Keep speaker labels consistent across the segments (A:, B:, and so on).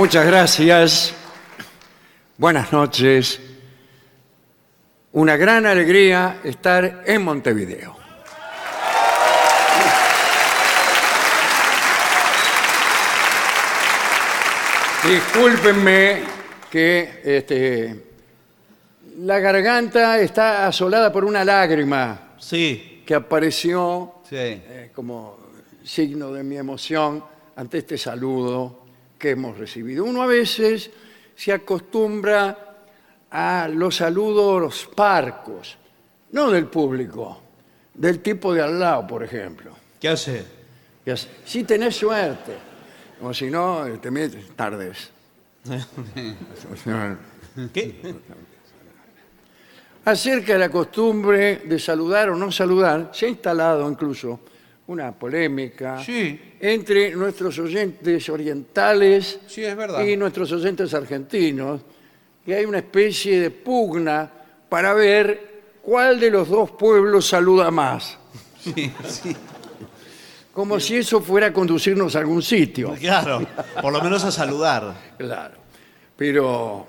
A: Muchas gracias. Buenas noches. Una gran alegría estar en Montevideo. Discúlpenme que este, la garganta está asolada por una lágrima
B: Sí,
A: que apareció
B: sí.
A: eh, como signo de mi emoción ante este saludo que hemos recibido. Uno a veces se acostumbra a los saludos parcos, no del público, del tipo de al lado, por ejemplo.
B: ¿Qué hace?
A: Y así, Si tenés suerte, o si no, te metes tardes.
B: ¿Qué?
A: Acerca de la costumbre de saludar o no saludar, se ha instalado incluso una polémica
B: Sí.
A: entre nuestros oyentes orientales
B: Sí, es verdad.
A: y nuestros oyentes argentinos, que hay una especie de pugna para ver cuál de los dos pueblos saluda más,
B: Sí, sí.
A: como si eso fuera a conducirnos a algún sitio.
B: Claro, por lo menos a saludar.
A: Claro. Pero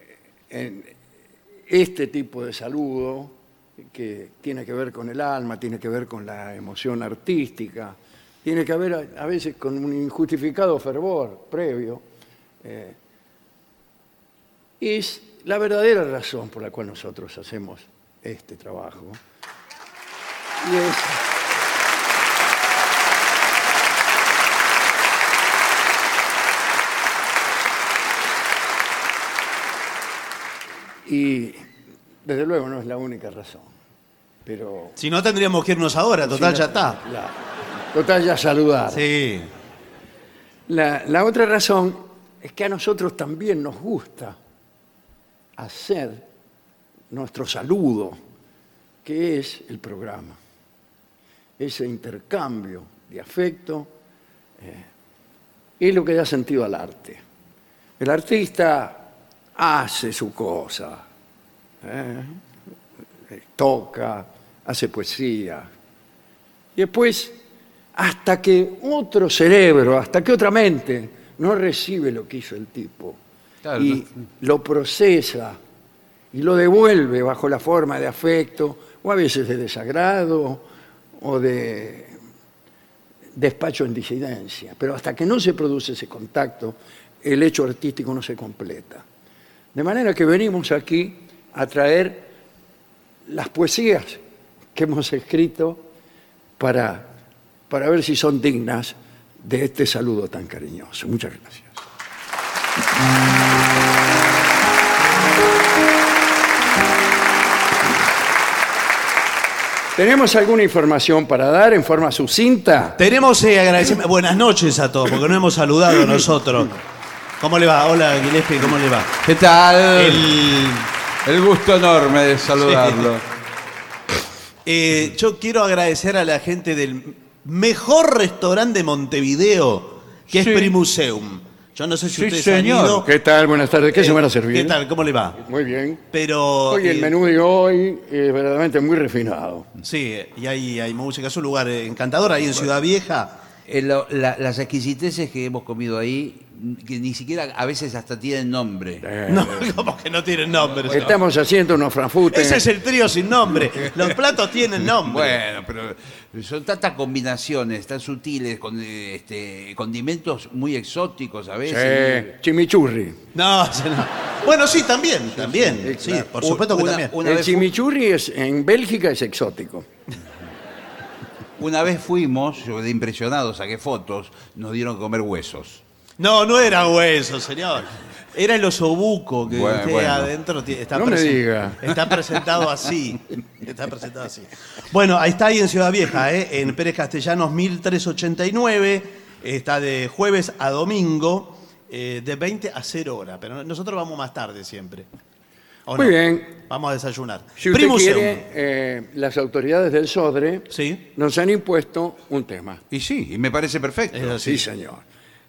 A: eh, en este tipo de saludo, que tiene que ver con el alma, tiene que ver con la emoción artística, tiene que ver a, veces con un injustificado fervor previo, eh, es la verdadera razón por la cual nosotros hacemos este trabajo. Y es Y desde luego no es la única razón. Pero.
B: Si no, tendríamos que irnos ahora, total, ya está.
A: la- total, ya saludar.
B: Sí.
A: La, la otra razón es que a nosotros también nos gusta hacer nuestro saludo, que es el programa. Ese intercambio de afecto eh, es lo que da sentido al arte. El artista hace su cosa, ¿eh? Eh, toca, hace poesía, y después, hasta que otro cerebro, hasta que otra mente no recibe lo que hizo el tipo
B: Claro,
A: y lo procesa y lo devuelve bajo la forma de afecto o a veces de desagrado o de despacho en disidencia. Pero hasta que no se produce ese contacto, el hecho artístico no se completa. De manera que venimos aquí a traer las poesías que hemos escrito para, para ver si son dignas de este saludo tan cariñoso. Muchas gracias. ¿Tenemos alguna información para dar en forma sucinta?
B: Tenemos eh, agradecimiento. Buenas noches a todos, porque no hemos saludado nosotros. ¿Cómo le va? Hola, Gillespie, ¿cómo le va?
C: ¿Qué tal?
B: El-
C: El gusto enorme de saludarlo.
B: Eh, yo quiero agradecer a la gente del mejor restaurante de Montevideo, que
C: Sí.
B: es Primuseum. Yo no sé si
C: Sí,
B: ustedes
C: señor.
B: han ido.
A: ¿Qué tal? Buenas tardes. ¿Qué se van a servir?
B: ¿Qué tal? ¿Cómo le va?
A: Muy bien.
B: Pero.
A: Hoy el
B: eh,
A: menú de hoy es verdaderamente muy refinado.
B: Sí, y hay, hay música. Es un lugar eh, encantador ahí en Ciudad Vieja.
C: Eh, lo- la- las exquisiteces que hemos comido ahí, que ni siquiera a veces hsta tienen nombre.
A: Eh,
B: No, como que no tienen nombre. señor.
A: Estamos haciendo unos franfutes.
B: Ese es el trío sin nombre. Los platos tienen nombre.
C: Bueno, pero son tantas combinaciones tan sutiles, con este, condimentos muy exóticos a veces.
A: Eh, chimichurri.
B: No, se- no. Bueno, sí, también, también. Sí,
A: claro.
B: por supuesto que
C: Una-
B: también.
C: una
A: el chimichurri es, en Bélgica es exótico.
C: Una vez fuimos, yo de impresionado saqué fotos, nos dieron a comer huesos.
B: No, no era hueso, señor. Era el osobuco que
C: Bueno,
B: usted
C: bueno.
B: adentro ti- está,
A: No me
B: presen-
A: diga.
B: está presentado así. Está presentado así. Bueno, ahí está ahí en Ciudad Vieja, ¿eh? en Pérez Castellanos 1389. Está de jueves a domingo, eh, de 20 a 0 horas. Pero nosotros vamos más tarde siempre. ¿O
A: Muy
B: no?
A: bien.
B: Vamos a desayunar.
A: Si usted quiere, eh, las autoridades del SODRE
B: Sí.
A: nos han impuesto un tema.
C: Y sí, y me parece perfecto.
B: Es así.
A: Sí, señor.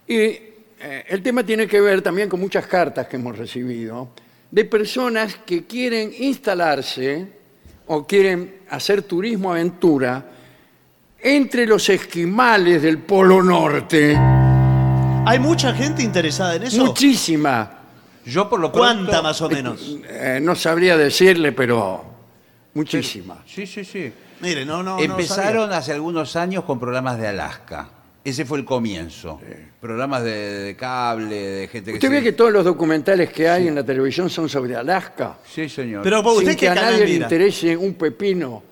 A: Y eh, el tema tiene que ver también con muchas cartas que hemos recibido de personas que quieren instalarse o quieren hacer turismo aventura entre los esquimales del Polo Norte.
B: ¿Hay mucha gente interesada en eso?
A: Muchísima.
C: Yo por lo pronto...
B: ¿Cuánta más o menos?
A: Eh, no sabría decirle, pero muchísima.
C: Sí, sí, sí.
B: Mire, no, no. no
C: Empezaron hace algunos años con programas de Alaska. Ese fue el comienzo. Programas de, de cable, de gente que
A: Usted
C: se-
A: ve que todos los documentales que hay en la televisión son sobre Alaska.
C: Sí, señor.
B: Pero ¿por usted
A: sin que a nadie le interese un pepino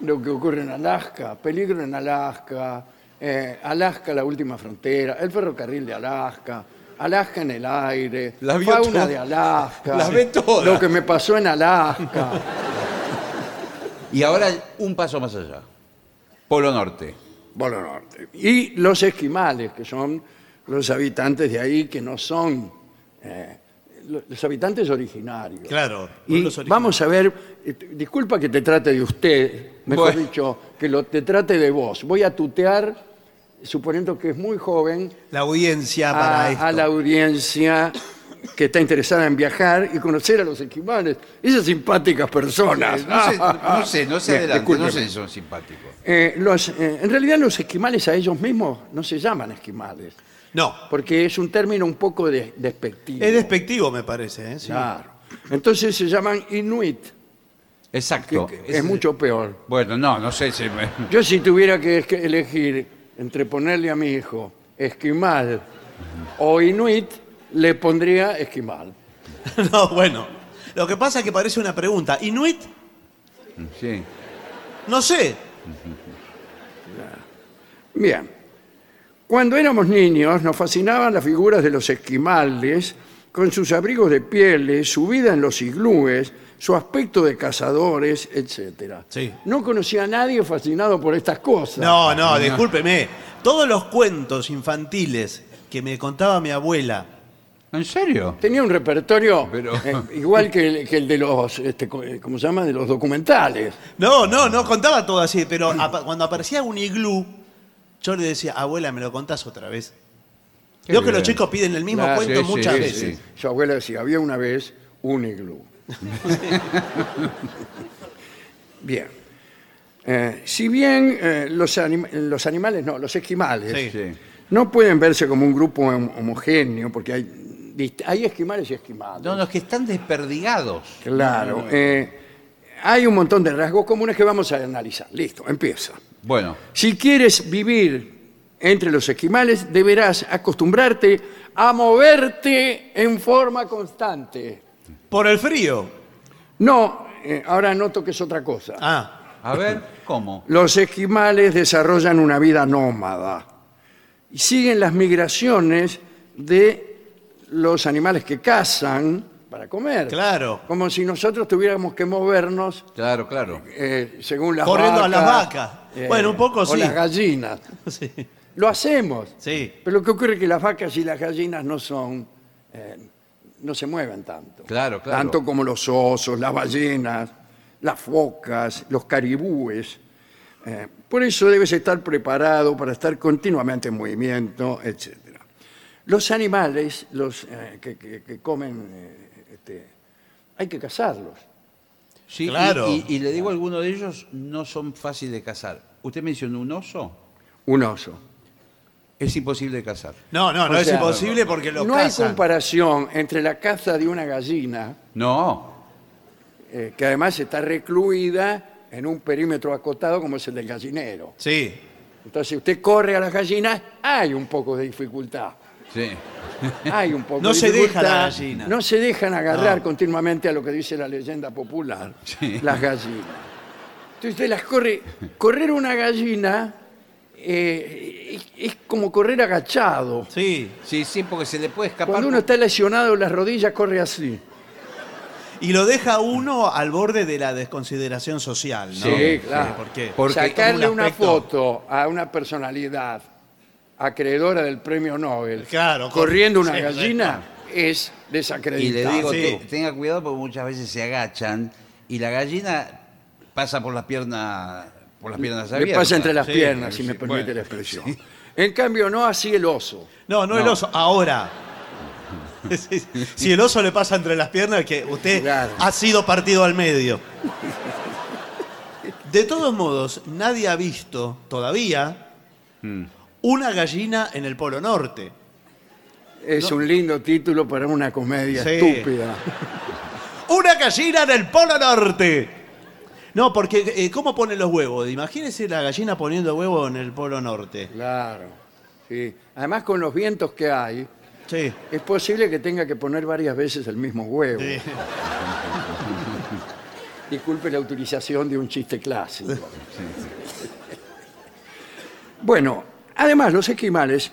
A: lo que ocurre en Alaska, peligro en Alaska, eh, Alaska la última frontera, el ferrocarril de Alaska, Alaska en el aire,
C: Las vio
A: fauna de Alaska,
C: Las ve todas.
A: lo que me pasó en Alaska.
C: Y ahora un paso más allá. Polo Norte.
A: Polo Norte. Y los esquimales, que son los habitantes de ahí que no son eh, lo- los habitantes originarios.
B: Claro.
A: Y
B: pueblos originarios.
A: vamos a ver, eh, disculpa que te trate de usted, mejor
C: Bueno.
A: dicho, que lo, te trate de vos. Voy a tutear, suponiendo que es muy joven,
B: La audiencia para
A: a,
B: esto.
A: a la audiencia que está interesada en viajar y conocer a los esquimales. Esas simpáticas personas.
C: No sé, no sé, no sé
A: Bien,
C: adelante, no sé si son simpáticos.
A: Eh, los, eh, en realidad los esquimales a ellos mismos no se llaman esquimales,
B: No.
A: porque es un término un poco de- despectivo.
B: Es despectivo, me parece. ¿eh? Sí.
A: Claro. Entonces se llaman inuit,
C: Exacto.
A: que es, mucho peor.
C: Bueno, no, no sé si... me-
A: Yo si tuviera que elegir entre ponerle a mi hijo esquimal o inuit, le pondría esquimal.
B: No, bueno. Lo que pasa es que parece una pregunta. ¿Inuit?
C: Sí.
B: No sé.
A: Bien. Cuando éramos niños nos fascinaban las figuras de los esquimales con sus abrigos de pieles, su vida en los iglúes, su aspecto de cazadores, etc.
B: Sí.
A: No conocía a nadie fascinado por estas cosas.
B: No, no, discúlpeme. Todos los cuentos infantiles que me contaba mi abuela.
C: ¿En serio?
A: Tenía un repertorio
C: Pero-
A: eh, igual que el, que el de los, este, co- eh, ¿cómo se llama? De los documentales.
B: No, no, no contaba todo así, pero apa- cuando aparecía un iglú, yo le decía, abuela, ¿me lo contás otra vez?
C: Qué
B: Veo que los
C: bien.
B: chicos piden el mismo
A: Claro,
B: cuento
C: sí, sí,
B: muchas
C: sí,
B: veces.
C: sí.
A: Su abuela decía, había una vez un iglú. bien. Eh, si bien eh, los, anim- los animales, no, los esquimales,
B: Sí.
C: Sí.
A: no pueden verse como un grupo hom- homogéneo, porque hay, hay esquimales y esquimales.
C: No, es que están desperdigados.
A: Claro. eh, hay un montón de rasgos comunes que vamos a analizar. Listo, empieza.
C: Bueno,
A: Si quieres vivir entre los esquimales, deberás acostumbrarte a moverte en forma constante.
B: Por el frío.
A: No, eh, ahora noto que es otra cosa.
B: Ah,
C: a ver, ¿cómo?
A: Los esquimales desarrollan una vida nómada y siguen las migraciones de los animales que cazan para comer.
B: claro.
A: Como si nosotros tuviéramos que movernos
C: Claro, claro.
A: eh, según las
B: Corriendo a las vacas. Bueno, un poco
A: o
B: sí.
A: las gallinas.
B: Sí.
A: Lo hacemos.
B: Sí.
A: Pero lo que ocurre es que las vacas y las gallinas no son, eh, no se mueven tanto.
C: Claro, claro.
A: Tanto como los osos, las ballenas, las focas, los caribúes. Eh, por eso debes estar preparado para estar continuamente en movimiento, etc. Los animales, los eh, que, que- que comen, eh, este, hay que cazarlos.
C: Sí, y-
B: Claro.
C: Y, y le digo, algunos de ellos no son fáciles de cazar. ¿Usted mencionó un oso?
A: Un oso.
C: Es imposible de cazar.
B: No, no, no
A: O
B: es
A: sea,
B: imposible porque lo
A: no hay
B: cazan.
A: comparación entre la caza de una gallina
C: No,
A: eh, que además está recluida en un perímetro acotado como es el del gallinero.
B: Sí.
A: Entonces, si usted corre a las gallinas, hay un poco de dificultad.
C: Sí.
A: Hay un poco
B: No
A: de
B: se deja la gallina.
A: No se dejan agarrar
B: No.
A: continuamente a lo que dice la leyenda popular,
C: Sí.
A: las gallinas. Entonces usted las corre. Correr una gallina eh, es, es como correr agachado.
B: Sí.
C: Sí, sí, porque se le puede escapar.
A: Cuando uno está lesionado en las rodillas, corre así.
B: Y lo deja uno al borde de la desconsideración social, ¿no?
A: Sí, claro.
B: porque
C: Porque
A: Sacarle
B: como un
A: una
B: aspecto-
A: foto a una personalidad acreedora del premio Nobel
B: Claro,
A: corriendo una
B: sí,
A: gallina es
C: Y le
A: desacreditado.
C: digo,
B: Sí.
C: te- tenga cuidado porque muchas veces se agachan y la gallina pasa por las piernas por las piernas
A: Le
C: abiertas.
A: pasa entre las
B: Sí,
A: piernas, si
C: sí,
A: me permite
C: bueno,
A: la expresión. En cambio, no así el oso.
B: No, no, el
C: No.
B: oso, ahora. Sí, sí. Si el oso le pasa entre las piernas, que usted
A: Claro.
B: ha sido partido al medio. De todos modos, nadie ha visto todavía
C: Mm.
B: Una gallina en el Polo Norte.
A: Es un lindo título para una comedia
B: Sí.
A: estúpida.
B: ¡Una gallina en el Polo Norte! No, porque eh, ¿cómo ponen los huevos? Imagínese la gallina poniendo huevo en el Polo Norte.
A: Claro. Sí. Además, con los vientos que hay,
B: Sí.
A: es posible que tenga que poner varias veces el mismo huevo.
B: Sí.
A: Disculpe la utilización de un chiste clásico. Bueno, además los esquimales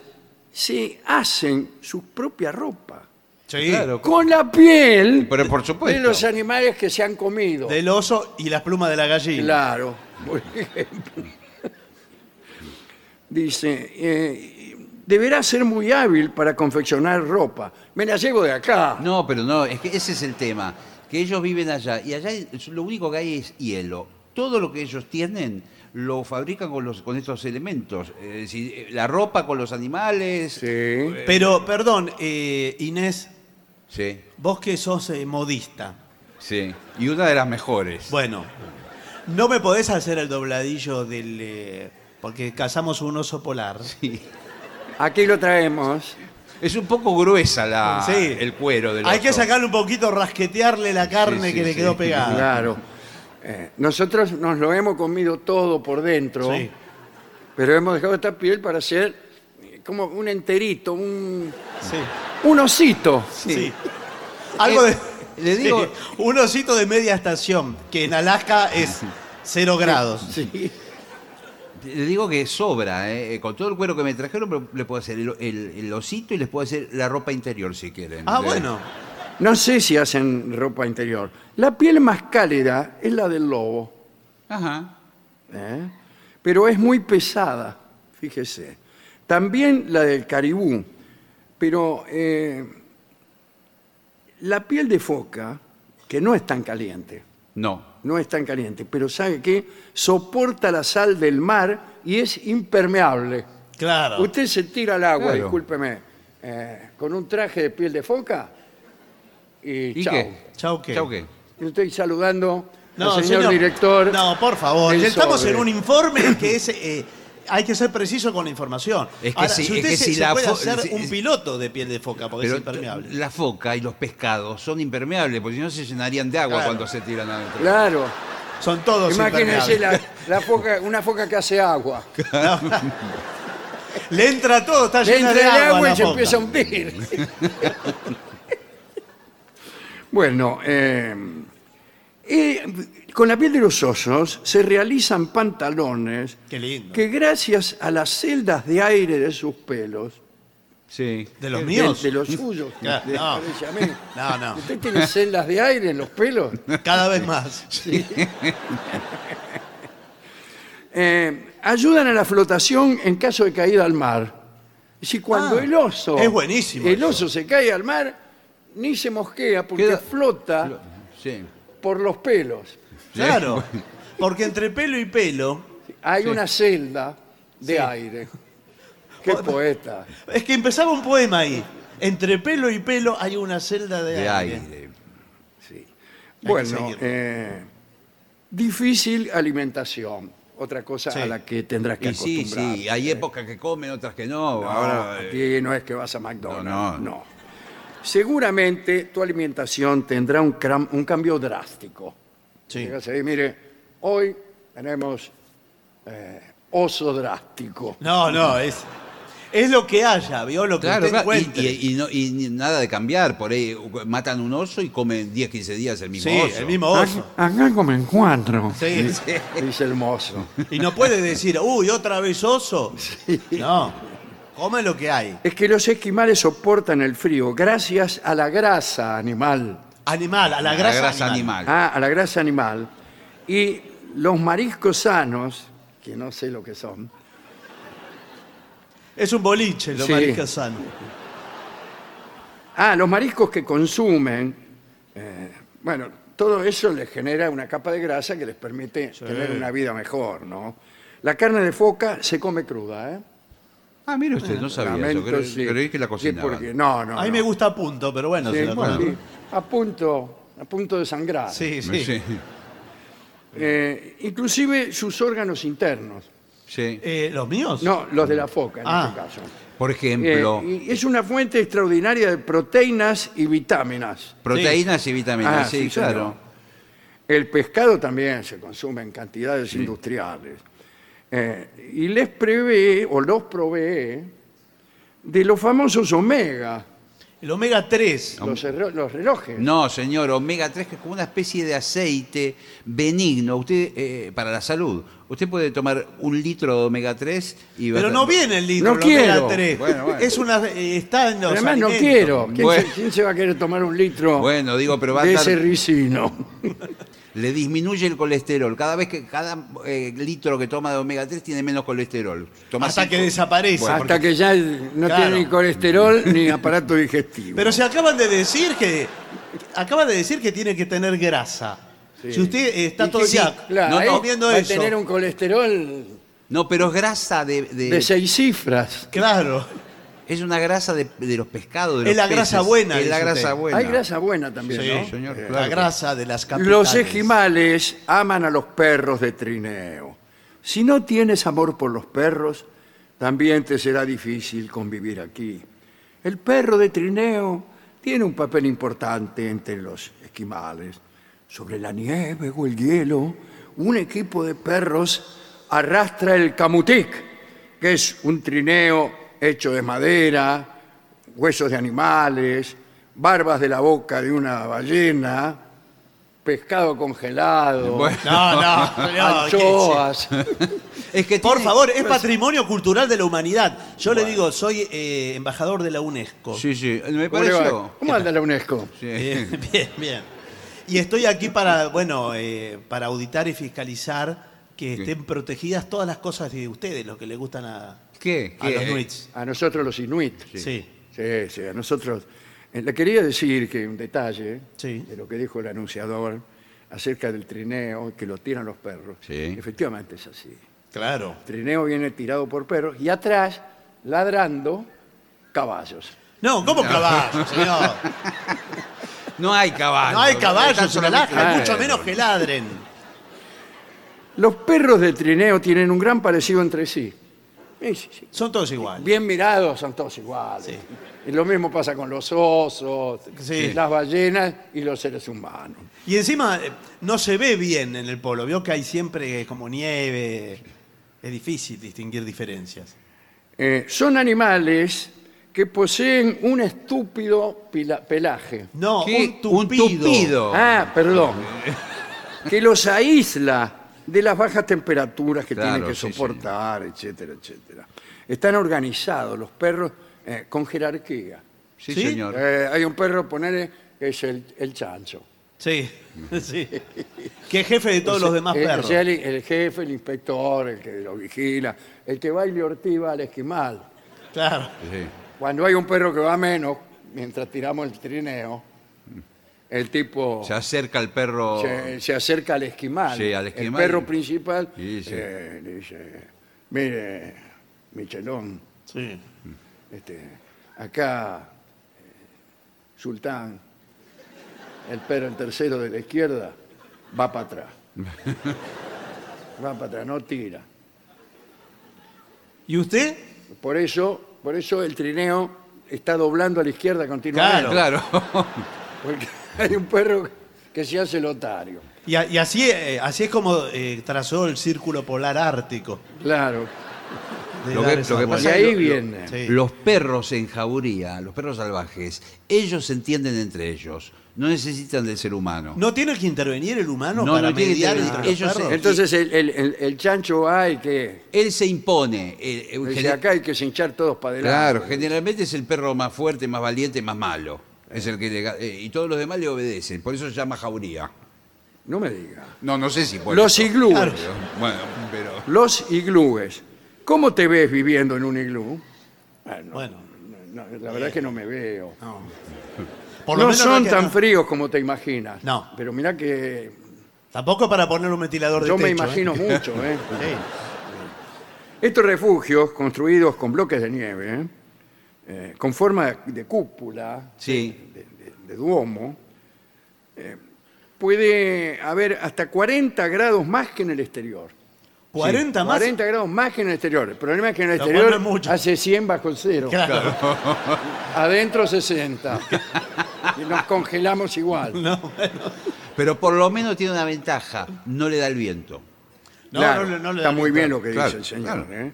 A: se hacen su propia ropa
B: Sí.
C: Claro.
A: con la piel
C: Pero por supuesto.
A: de los animales que se han comido.
B: Del oso y las plumas de la gallina.
A: Claro, por ejemplo. Dice, eh, deberá ser muy hábil para confeccionar ropa. Me la llevo de acá.
C: No, pero no, es que ese es el tema. Que ellos viven allá y allá es- lo único que hay es hielo. Todo lo que ellos tienen lo fabrican con, los, con estos elementos. Es decir, eh, la ropa con los animales.
A: Sí.
B: Pero, perdón, eh, Inés,
C: Sí,
B: vos que sos eh, modista.
C: sí. Y una de las mejores.
B: Bueno, ¿no me podés hacer el dobladillo del... eh, porque cazamos un oso polar.
C: Sí.
A: Aquí lo traemos.
C: Es un poco gruesa la,
B: Sí.
C: el cuero del
B: Hay que sacarle un poquito, rasquetearle la carne
C: Sí, sí,
B: que le
C: sí.
B: quedó pegada.
A: Claro. Eh, nosotros nos lo hemos comido todo por dentro,
B: Sí.
A: pero hemos dejado esta piel para hacer eh, como un enterito, un,
B: Sí.
A: un osito.
B: sí. Algo de...
C: Eh, le digo-
B: sí, un osito de media estación, que en Alaska es cero grados.
A: Sí.
C: Le digo que sobra, ¿eh? con todo el cuero que me trajeron, pero le puedo hacer el, el- el osito y les puedo hacer la ropa interior si quieren.
B: Ah,
C: Le-
B: bueno.
A: No sé si hacen ropa interior. La piel más cálida es la del lobo,
C: Ajá.
A: ¿eh? pero es muy pesada, fíjese. También la del caribú, pero eh, la piel de foca, que no es tan caliente,
C: No.
A: no es tan caliente, pero ¿sabe qué? Soporta la sal del mar y es impermeable.
B: Claro.
A: Usted se tira al agua,
C: Claro.
A: discúlpeme, eh, con un traje de piel de foca y,
C: ¿Y
A: chao.
C: qué?
B: Chau, ¿qué?
C: Chau, ¿qué?
A: Yo Estoy saludando al señor, director.
B: No, por favor.
A: del
B: Estamos
A: sobre.
B: en un informe que es. eh, hay que ser preciso con la información.
C: Es que
B: Ahora,
C: sí,
B: si
C: es
B: usted
C: que
B: se,
C: si
B: se
C: la
B: puede
C: fo-
B: hacer
C: si-
B: un piloto de piel de foca porque
C: Pero
B: es impermeable.
C: la foca y los pescados son impermeables, porque si no se llenarían de agua
B: Claro.
C: cuando se tiran adentro.
A: Claro.
B: Son todos
A: Imagínense
B: impermeables.
A: la foca, una foca que hace agua.
B: Le entra todo, está
A: Le
B: llena
A: entra
B: de
A: el
B: agua.
A: agua
B: la
A: y se
B: foca.
A: empieza a hundir. bueno, eh, eh, con la piel de los osos se realizan pantalones
B: Qué lindo.
A: que gracias a las celdas de aire de sus pelos,
C: Sí.
B: ¿De los
A: de-
B: míos?
A: de, los suyos,
B: Claro,
A: me
B: no. No, no.
A: ¿Usted tiene celdas de aire en los pelos?
B: Cada vez más.
A: Eh, ayudan a la flotación en caso de caída al mar. Si cuando
B: Ah,
A: el oso.
B: es buenísimo
A: El
B: eso.
A: oso se cae al mar, ni se mosquea porque
C: Queda-
A: flota
C: Sí.
A: por los pelos.
B: Claro. Porque entre pelo y pelo.
A: Hay una celda de
B: Sí.
A: aire. Qué poeta.
B: Es que empezaba un poema ahí. Entre pelo y pelo hay una celda de,
C: De
B: aire.
C: aire.
B: que
A: Bueno,
B: seguir.
A: eh, difícil alimentación. Otra cosa
B: Sí.
A: a la que tendrás que
C: Y sí,
A: acostumbrar.
C: sí, hay épocas que comen, otras que no.
A: No,
C: Ahora, eh,
A: aquí no es que vas a McDonald's. No,
C: No, no.
A: Seguramente tu alimentación tendrá un, cram- un cambio drástico.
B: Sí.
A: Llegas ahí, mire, hoy tenemos eh, oso drástico.
B: No, no, es. Es lo que haya, ¿vio? Lo que
C: Claro,
B: usted
C: claro, y,
B: encuentre.
C: y- y no- y ni- nada de cambiar. Por ahí matan un oso y comen 10, 15 días el mismo
B: sí,
C: oso.
B: el mismo oso.
A: Acá comen cuatro,
B: Sí.
A: dice el mozo.
B: Y no puede decir, uy, otra vez oso. No, come lo que hay.
A: Es que los esquimales soportan el frío gracias a la grasa animal.
B: Animal, a la
C: La
B: grasa, animal.
C: animal.
A: Ah, a la grasa animal. Y los mariscos sanos, que no sé lo que son,
B: Es un boliche, los
A: Sí.
B: mariscos sanos.
A: ah, los mariscos que consumen, eh, bueno, todo eso les genera una capa de grasa que les permite tener una vida mejor, ¿no? La carne de foca se come cruda, ¿eh?
C: Ah, mire usted, no sabía
A: Lamento,
C: eso.
A: Sí.
C: creí que la
A: Sí,
C: cocinaban.
A: porque- no, no.
B: A mí
A: no.
B: me gusta a punto, pero bueno,
A: Sí,
B: se la
A: bueno, sí, a punto, a punto de sangrar.
B: Sí, sí.
C: Sí,
A: Eh, inclusive sus órganos internos.
C: sí.
B: Eh, ¿Los míos?
A: No, los de la foca en
B: Ah.
A: este caso.
C: Por ejemplo,
A: Eh, y es una fuente extraordinaria de proteínas y vitaminas.
C: proteínas y vitaminas.
A: Ah,
C: sí,
A: sí,
C: claro.
A: señor. El pescado también se consume en cantidades industriales. Eh, y les prevé, o los provee, de los famosos omega,
B: El omega 3.
A: los, erro- los relojes.
C: No, señor, omega 3 que es como una especie de aceite benigno usted eh, para la salud. Usted puede tomar un litro de omega 3 y va
B: Pero
C: a-
B: no viene el litro,
A: No
B: el omega
A: quiero.
B: 3.
C: Bueno, bueno.
B: Es una, eh, está en los
A: Además no
B: alimentos.
A: quiero. ¿Quién,
C: Bueno.
A: se, quién se va a querer tomar un litro
C: Bueno, digo, pero va a
A: de
C: estar-
A: ese ricino?
C: le disminuye el colesterol. Cada vez que cada eh, litro que toma de omega 3 tiene menos colesterol. Toma
B: Hasta
C: cinco-
B: que desaparece.
A: Hasta que ya no
B: Claro.
A: tiene ni colesterol ni aparato digestivo.
B: Pero se acaban de decir que. Acaban de decir que tiene que tener grasa. Si usted está todo
A: que
B: el día
A: sí, claro,
B: no, no, viendo
A: va a
B: eso.
A: tener un colesterol
C: No, pero es grasa de, de-
A: de seis cifras.
B: Claro.
C: Es una grasa de, de los pescados. de
B: Es
C: los
B: la grasa
C: peces.
B: buena,
C: Es la
B: dice
C: grasa
B: usted.
C: buena.
A: Hay grasa buena también,
B: Sí,
A: ¿no?
C: señor,
A: Eh,
C: claro.
B: La grasa de las capitales.
A: Los esquimales aman a los perros de trineo. Si no tienes amor por los perros, también te será difícil convivir aquí. El perro de trineo tiene un papel importante entre los esquimales. Sobre la nieve o el hielo, un equipo de perros arrastra el camutic, que es un trineo hecho de madera, huesos de animales, barbas de la boca de una ballena, pescado congelado,
C: Bueno.
B: No, no, no, ¿qué
A: anchoas.
C: Es que
B: Por
C: tiene-
B: favor, es patrimonio cultural de la humanidad. Yo le digo, soy eh, embajador de la UNESCO.
C: Sí, sí, me
A: ¿Cómo, le va?
C: pareció.
A: ¿Cómo anda la UNESCO?
C: Sí.
B: Bien, bien, bien. Y estoy aquí para, bueno, eh, para auditar y fiscalizar que estén protegidas todas las cosas de ustedes, lo que le gustan a,
C: ¿Qué?
B: a
C: ¿Qué?
B: los Nuits.
A: A nosotros los inuit.
B: Sí.
A: Sí, sí, a nosotros. Eh, Le quería decir que un detalle
B: Sí.
A: de lo que dijo el anunciador acerca del trineo que lo tiran los perros.
C: Sí.
A: Efectivamente es así.
B: Claro.
A: El trineo viene tirado por perros y atrás, ladrando, caballos.
B: No, ¿cómo caballo, señor?
C: No hay caballos.
B: No hay
C: Están
B: caballos en el
C: solamente-
B: mucho menos que ladren.
A: Los perros de trineo tienen un gran parecido entre sí. Sí, sí, sí.
B: Son todos iguales.
A: Bien mirados son todos iguales.
B: Sí.
A: Y lo mismo pasa con los osos,
B: Sí.
A: las ballenas y los seres humanos.
B: Y encima eh, no se ve bien en el polo. Vio que hay siempre como nieve. Es difícil distinguir diferencias.
A: Eh, son animales que poseen un estúpido pila- pelaje.
B: No,
C: ¿Qué?
B: un tupido.
C: tupido.
A: Ah, perdón. Que los aísla de las bajas temperaturas que
C: Claro,
A: tienen que
C: sí,
A: soportar, etcétera, etcétera. Están organizados los perros eh, con jerarquía.
C: Sí,
B: ¿Sí?
C: señor.
A: Eh, hay un perro, ponele, que es el, el chancho.
B: Sí, sí. Que es jefe de todos los demás
A: Eh, o
B: perros.
A: sea, el, el jefe, el inspector, el que lo vigila, el que va y le ortiva al esquimal.
B: Claro.
C: Sí.
A: Cuando hay un perro que va menos, mientras tiramos el trineo, el tipo
C: Se acerca el perro.
A: se, se acerca al esquimal.
C: Sí, al esquimal.
A: El perro principal
C: Sí, sí.
A: eh, le dice, mire, Michelón,
B: Sí.
A: este, acá, eh, Sultán, el perro, el tercero de la izquierda, va para atrás. va para atrás, no tira.
B: ¿Y usted?
A: Por eso, por eso el trineo está doblando a la izquierda continuamente.
B: Claro.
C: Claro.
A: Porque hay un perro que se hace lotario.
B: Y, a- y así, eh, así es como eh, trazó el círculo polar ártico.
A: Claro.
B: de
C: Lo
B: dar
C: que-
B: esa
C: lo que
B: vuelta.
C: pasa
A: Y
C: es
A: ahí
C: que lo-
A: viene.
B: Sí.
C: Los perros en jauría, los perros salvajes, ellos se entienden entre ellos. No necesitan del ser humano.
B: ¿No tiene que intervenir el humano
C: No,
B: para
C: no tiene que
B: mediar
C: intervenir.
B: entre los
C: Ellos
B: perros?
A: Entonces el, el- el- el chancho hay que...
C: Él se impone. eh, eh,
A: Dice,
C: gener-
A: acá hay que hinchar todos para adelante.
C: Claro, generalmente es el perro más fuerte, más valiente, más malo. Es el que le ga- eh, y todos los demás le obedecen. Por eso se llama jauría.
A: No me diga.
C: No, no sé si por
A: Los
C: eso.
A: iglúes.
C: Pero, bueno, pero.
A: Los iglúes. ¿Cómo te ves viviendo en un iglú? Ah, no,
B: Bueno.
A: no, la verdad es que no me veo.
B: No. Por lo
A: no
B: menos
A: son
B: es que
A: tan
B: no.
A: fríos como te imaginas.
B: No.
A: Pero mira que
B: Tampoco para poner un ventilador de
A: yo me
B: techo, ¿eh?
A: imagino mucho. ¿eh?
B: Sí.
A: Estos refugios, construidos con bloques de nieve, ¿eh? Eh, con forma de, de cúpula,
C: Sí.
A: De, duomo, eh, puede haber hasta 40 grados más que en el exterior.
B: 40 más.
A: 40 grados más que en el exterior. El problema es que en el
B: Lo
A: exterior
B: cual no es mucho.
A: hace 100 bajo cero.
B: Claro.
A: Adentro 60. y nos congelamos igual.
B: No, bueno.
C: Pero por lo menos tiene una ventaja. No le da el viento.
B: No,
A: Claro,
B: no le- no le
A: está
B: da
A: muy
B: viento.
A: bien lo que
C: Claro,
A: dice el señor.
C: claro.
A: ¿eh?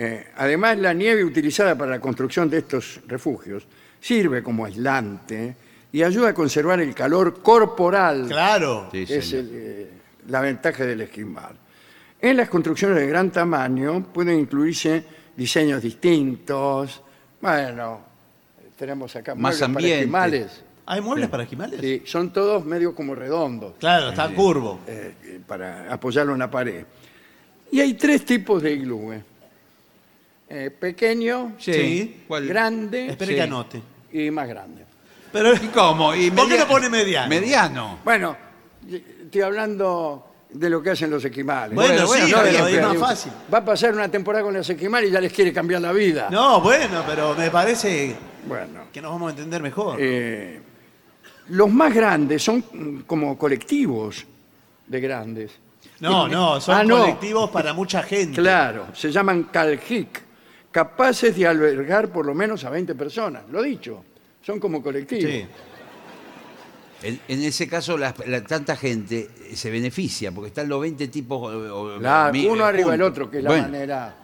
A: Eh, además, la nieve utilizada para la construcción de estos refugios sirve como aislante y ayuda a conservar el calor corporal,
B: Claro.
C: Sí,
A: es
C: señor.
A: el, eh, la ventaja del esquimal. En las construcciones de gran tamaño pueden incluirse diseños distintos. Bueno, tenemos acá
C: Más
A: muebles para esquimales.
B: ¿Hay muebles para esquimales?
A: Sí, son todos medio como redondos
B: Claro, está curvo.
A: eh, eh, para apoyarlo en la pared. Y hay tres tipos de iglú. eh. Eh, pequeño,
B: Sí.
C: ¿Cuál?
A: grande
B: Espere
C: Sí.
B: que anote.
A: y más grande.
B: Pero,
C: ¿Y cómo? ¿Y
B: ¿Por qué
C: media-
B: no pone mediano?
C: Mediano.
A: Bueno, estoy hablando de lo que hacen los esquimales.
B: Bueno,
C: bueno,
B: sí,
C: está
B: pero
C: bien,
B: es más
A: digo,
B: fácil.
A: Va a pasar una temporada con los esquimales y ya les quiere cambiar la vida.
B: No, bueno, pero me parece
A: Bueno,
B: que nos vamos a entender mejor.
A: eh, los más grandes son mm, como colectivos de grandes.
B: no, no, son
A: Ah, no.
B: colectivos para mucha gente.
A: Claro, se llaman Caljic, capaces de albergar por lo menos a 20 personas. Lo dicho, son como colectivos.
B: Sí.
C: En, en ese caso, la- la- tanta gente se beneficia porque están los 20 tipos. o- o-
A: La-
C: mi-
A: uno arriba del
C: juntos.
A: otro, que es la
C: Bueno,
A: manera,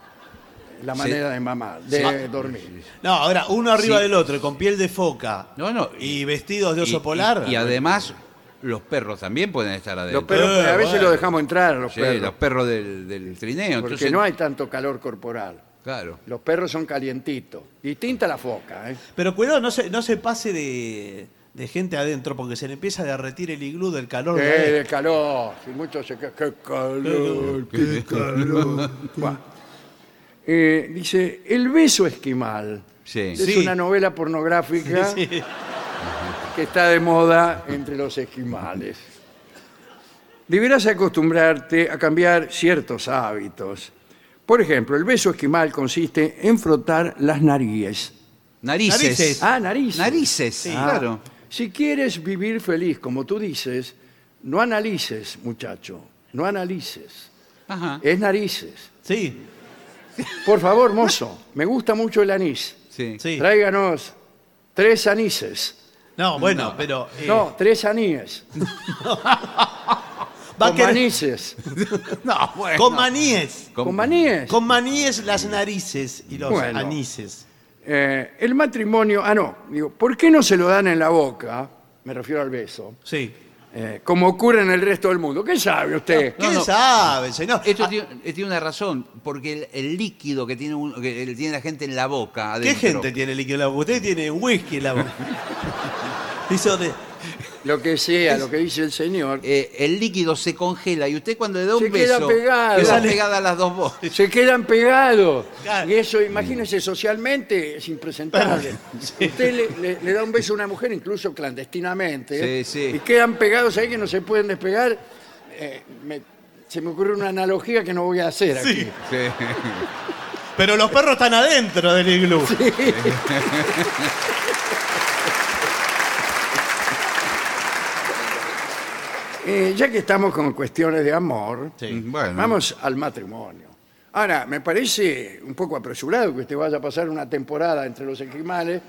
A: la manera de mamar, de dormir.
B: No, ahora uno arriba
C: Sí.
B: del otro, con piel de foca
C: No, no.
B: y vestidos de oso
C: y-
B: polar.
C: Y, además, los perros también pueden estar adentro.
A: Los perros,
B: Eh,
A: a veces
B: bueno.
A: los dejamos entrar, los
C: Sí,
A: perros,
C: los perros del, del trineo.
A: porque
C: entonces-
A: no hay tanto calor corporal.
C: Claro.
A: Los perros son calientitos. Distinta la foca, ¿eh?
B: Pero cuidado, no se, no se pase de, de gente adentro porque se le empieza a derretir el iglú del calor.
A: Eh,
B: de adentro.
A: de calor. Si mucho se queda- ¡Qué calor! ¡Qué calor! Buah. Eh, dice, El beso esquimal.
C: Sí.
A: Es
B: Sí.
A: una novela pornográfica
B: Sí.
A: que está de moda entre los esquimales. Deberás acostumbrarte a cambiar ciertos hábitos. Por ejemplo, el beso esquimal consiste en frotar las narices.
C: Narices.
B: Narices.
A: Ah, narices.
C: Narices,
A: Ah,
C: claro.
A: Si quieres vivir feliz, como tú dices, no analices, muchacho, no analices.
C: Ajá.
A: Es narices.
B: Sí,
A: Por favor, mozo, me gusta mucho el anís.
C: Sí.
B: sí.
A: Tráiganos tres anises.
B: No, bueno, pero. eh,
A: No, tres aníes.
B: va a
A: Con
B: querer-.
C: No, bueno.
B: Con maníes.
A: Con maníes.
B: Con maníes las narices y los
A: Bueno.
B: anises.
A: Eh, el matrimonio, ah, no, digo, ¿por qué no se lo dan en la boca? Me refiero al beso.
B: Sí.
A: eh, como ocurre en el resto del mundo. ¿Qué sabe usted?
B: ¿Qué
C: no.
B: sabe, señor?
C: Esto
B: Ah,
C: tiene, eh, tiene una razón, porque el, el líquido que tiene, un- que tiene la gente en la boca.
B: ¿Qué
C: Adentro,
B: gente tiene líquido en la boca? Usted tiene whisky en la boca. Hizo de.
A: Lo que sea, lo que dice el señor.
C: eh, el líquido se congela y usted cuando le da un
A: Se queda
C: beso.
A: pegado.
C: queda
A: Sale-
C: pegada a las dos voces.
A: Se quedan pegados.
B: Claro.
A: Y eso, imagínese, socialmente es impresentable. Usted le, le- le da un beso a una mujer, incluso clandestinamente,
C: Sí, sí.
A: y quedan pegados ahí que no se pueden despegar. Eh, me- se me ocurre una analogía que no voy a hacer aquí.
B: Sí.
C: Sí.
B: Pero los perros están adentro del iglú.
A: Eh, ya que estamos con cuestiones de amor,
B: Sí.
C: Bueno.
A: vamos al matrimonio. Ahora, me parece un poco apresurado que usted vaya a pasar una temporada entre los esquimales,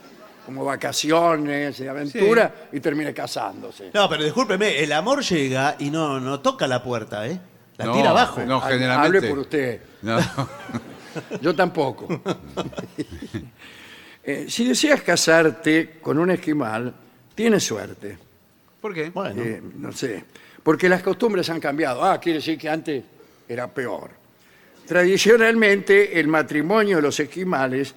A: como vacaciones de aventura, y termine casándose.
B: No, pero discúlpeme, el amor llega y no, no toca la puerta, ¿eh? La
C: No,
B: tira abajo.
C: No,
A: Hable
C: generalmente.
A: por usted.
C: No.
A: Yo tampoco. Eh, si deseas casarte con un esquimal, tienes suerte.
C: ¿Por qué?
B: Bueno,
A: Eh, no sé, porque las costumbres han cambiado. Ah, quiere decir que antes era peor. Tradicionalmente, el matrimonio de los esquimales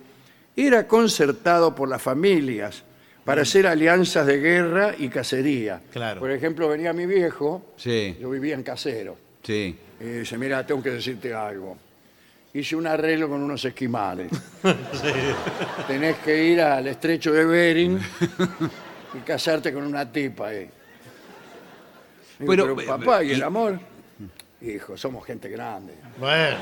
A: era concertado por las familias para hacer alianzas de guerra y cacería.
B: Claro.
A: Por ejemplo, venía mi viejo,
C: Sí,
A: yo vivía en casero,
C: sí.
A: y dice, mira, tengo que decirte algo. Hice un arreglo con unos esquimales. Tenés que ir al estrecho de Bering y casarte con una tipa ahí.
C: Pero,
A: pero,
C: eh,
A: papá, ¿y el amor? Hijo, somos gente grande.
B: bueno.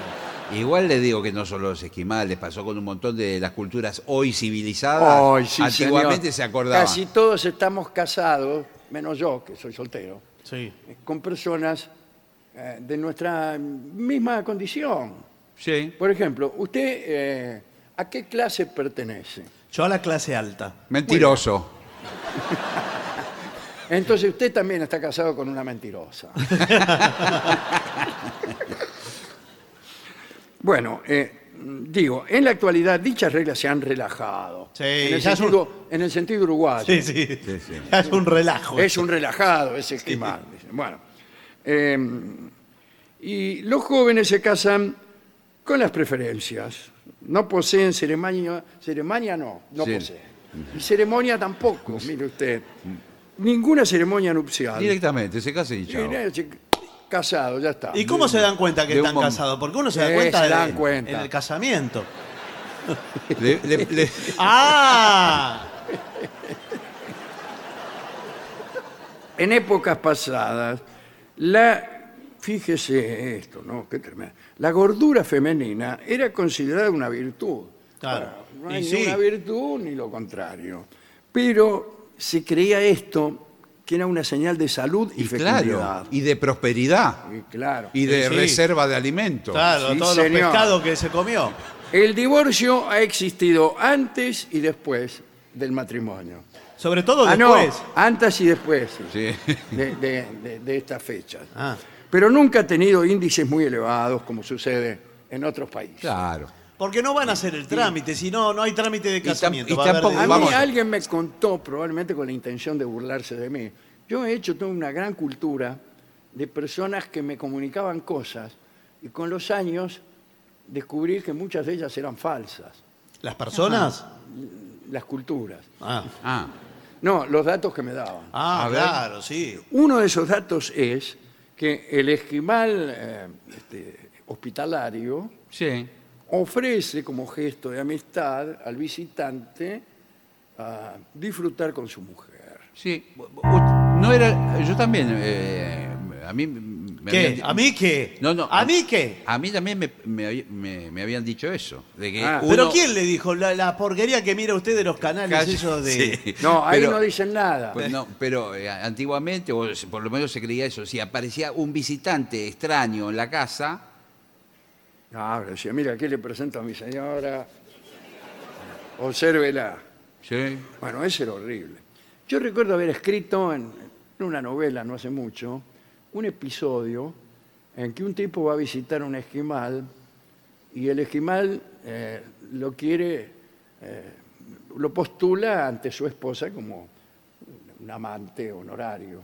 C: Igual le digo que no solo los esquimales, pasó con un montón de las culturas hoy civilizadas.
A: Ay, sí,
C: Antiguamente
A: señor.
C: se acordaban.
A: Casi todos estamos casados, menos yo, que soy soltero,
B: Sí.
A: con personas eh, de nuestra misma condición.
C: Sí.
A: Por ejemplo, ¿usted eh, a qué clase pertenece?
B: Yo a la clase alta.
C: Mentiroso.
A: Entonces usted también está casado con una mentirosa. bueno, eh, digo, en la actualidad dichas reglas se han relajado.
B: Sí,
A: en, el
B: ya es un-
A: sentido, en el sentido uruguayo.
B: Sí, sí.
C: Sí, sí.
B: Es un relajo.
A: Es un relajado, es esquimal. dicen. Bueno, eh, y los jóvenes se casan con las preferencias. No poseen ceremonia, ceremonia no, no
C: Sí.
A: poseen. Y ceremonia tampoco, mire usted. Ninguna ceremonia nupcial.
C: Directamente, se casa y
A: Y,
C: chao.
A: eh, Casado, ya está.
B: ¿Y cómo se dan cuenta que
C: de un
B: están
C: mom-
B: casados? Porque uno se da
A: Eh,
B: cuenta,
A: se
B: de-
A: dan cuenta.
B: en el casamiento.
C: Le- le- le-
B: ¡Ah!
A: En épocas pasadas, la, fíjese esto, ¿no? Qué tremendo. La gordura femenina era considerada una virtud.
B: Claro.
A: Bueno, no
B: Y
A: hay
B: sí.
A: ni una virtud ni lo contrario. Pero se creía esto que era una señal de salud y,
C: y
A: fecundidad.
C: claro, y de prosperidad.
A: Y claro.
C: Y de
B: Sí.
C: reserva de alimentos.
B: Claro,
A: Sí,
B: todos
A: señor.
B: los pescados que se comió.
A: El divorcio ha existido antes y después del matrimonio.
B: Sobre todo
A: Ah, no,
B: después.
A: antes y después. sí.
C: Sí.
A: de, de- de- de estas fechas.
B: Ah.
A: Pero nunca ha tenido índices muy elevados como sucede en otros países.
C: Claro.
B: Porque no van a hacer el trámite, si no, no hay trámite de casamiento.
C: y
B: va a haber
C: tampoco-
A: A mí
C: Vamos.
A: alguien me contó, probablemente con la intención de burlarse de mí, yo he hecho toda una gran cultura de personas que me comunicaban cosas y con los años descubrí que muchas de ellas eran falsas,
B: ¿Las personas?
A: las culturas.
B: Ah,
C: Ah,
A: No, los datos que me daban.
B: Ah,
C: A ver.
B: claro, sí.
A: Uno de esos datos es que el esquimal eh, este, hospitalario
C: sí.
A: Ofrece como gesto de amistad al visitante a disfrutar con su mujer.
C: Sí. No era. Yo también. eh, a mí. me
B: ¿Qué?
C: habían-
B: ¿A mí qué?
C: No, no.
B: ¿A mí qué?
C: A mí también me, me me- me habían dicho eso. De que
A: Ah.
C: uno-
B: ¿Pero quién le dijo? La, la porquería que mira usted de los canales
C: Calle-
B: esos de...
C: Sí.
A: No, ahí
C: Pero-
A: no dicen nada.
C: Pues no, pero eh, antiguamente, o se- por lo menos se creía eso, si aparecía un visitante extraño en la casa,
A: Ah, decía, mira, aquí le presento a mi señora. Obsérvela.
C: ¿sí?
A: Bueno, eso era horrible. Yo recuerdo haber escrito en, en una novela no hace mucho un episodio en que un tipo va a visitar un esquimal y el esquimal eh, lo quiere, eh, lo postula ante su esposa como un amante honorario.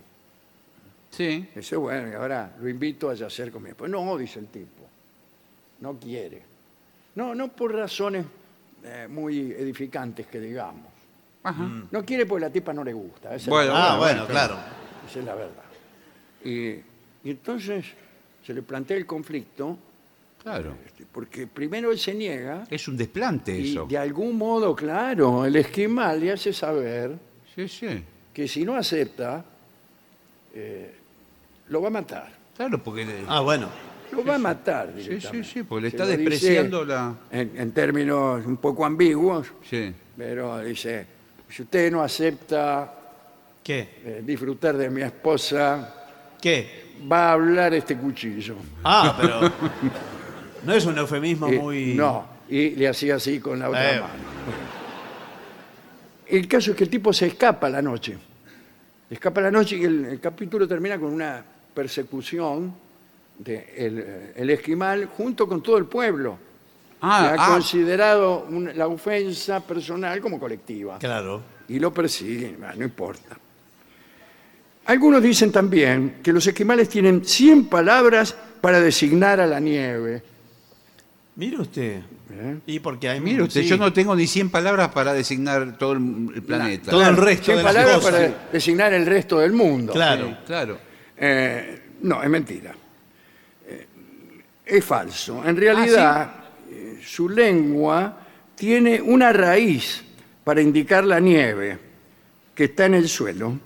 C: Sí.
A: Dice, bueno, y ahora lo invito a yacer con mi esposa. No, dice el tipo, no quiere. No, no por razones eh, muy edificantes que digamos.
C: Ajá.
A: No quiere porque la tipa no le gusta. esa es
C: Bueno,
A: la-
B: Ah, bueno, claro.
A: esa es la verdad. Y, y entonces se le plantea el conflicto,
C: Claro.
A: este, porque primero él se niega
C: Es un desplante
A: y
C: eso.
A: de algún modo, claro, el esquimal le hace saber
C: Sí, sí.
A: que si no acepta, eh, lo va a matar.
C: Claro, porque.
B: Ah, bueno.
A: Lo va a matar
C: sí, sí,
A: directamente.
C: sí, porque le
A: Se
C: está
A: lo dice
C: despreciando la.
A: En, en términos un poco ambiguos,
C: Sí.
A: pero dice, si usted no acepta
B: ¿Qué?
A: eh, disfrutar de mi esposa,
B: ¿Qué?
A: va a hablar este cuchillo.
B: Ah, pero... No es un eufemismo
A: Eh,
B: muy...
A: No, y le hacía así con la otra
B: Eh.
A: mano. El caso es que el tipo se escapa a la noche. Escapa a la noche y el, el capítulo termina con una persecución de el, el esquimal junto con todo el pueblo.
C: Ah,
A: que ha
C: ah.
A: considerado un- la ofensa personal como colectiva
B: Claro.
A: y lo persiguen, no importa. Algunos dicen también que los esquimales tienen 100 palabras para designar a la nieve.
B: Mire usted.
A: ¿eh?
B: Y porque hay
C: Mire usted,
B: sí,
C: yo no tengo ni 100 palabras para designar todo el, el planeta.
B: todo el resto
A: 100
B: de las
A: palabras
B: cosas.
A: para designar el resto del mundo.
B: Claro.
C: Claro.
A: Eh, no, es mentira. Es falso. En realidad, eh, su lengua tiene una raíz para indicar la nieve que está en el suelo,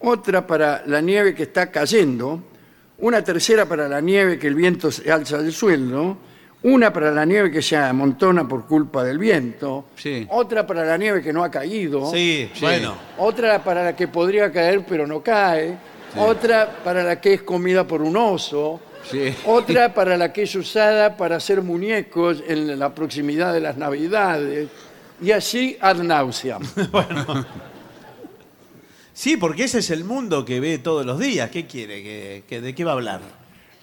A: otra para la nieve que está cayendo, una tercera para la nieve que el viento se alza del suelo, una para la nieve que se amontona por culpa del viento,
C: Sí.
A: otra para la nieve que no ha caído,
B: Sí,
C: Sí.
B: bueno.
A: otra para la que podría caer pero no cae, otra para la que es comida por un oso,
C: Sí.
A: otra para la que es usada para hacer muñecos en la proximidad de las navidades, y así ad nauseam.
B: Sí, porque ese es el mundo que ve todos los días. ¿Qué quiere? ¿Que, que- de qué va a hablar?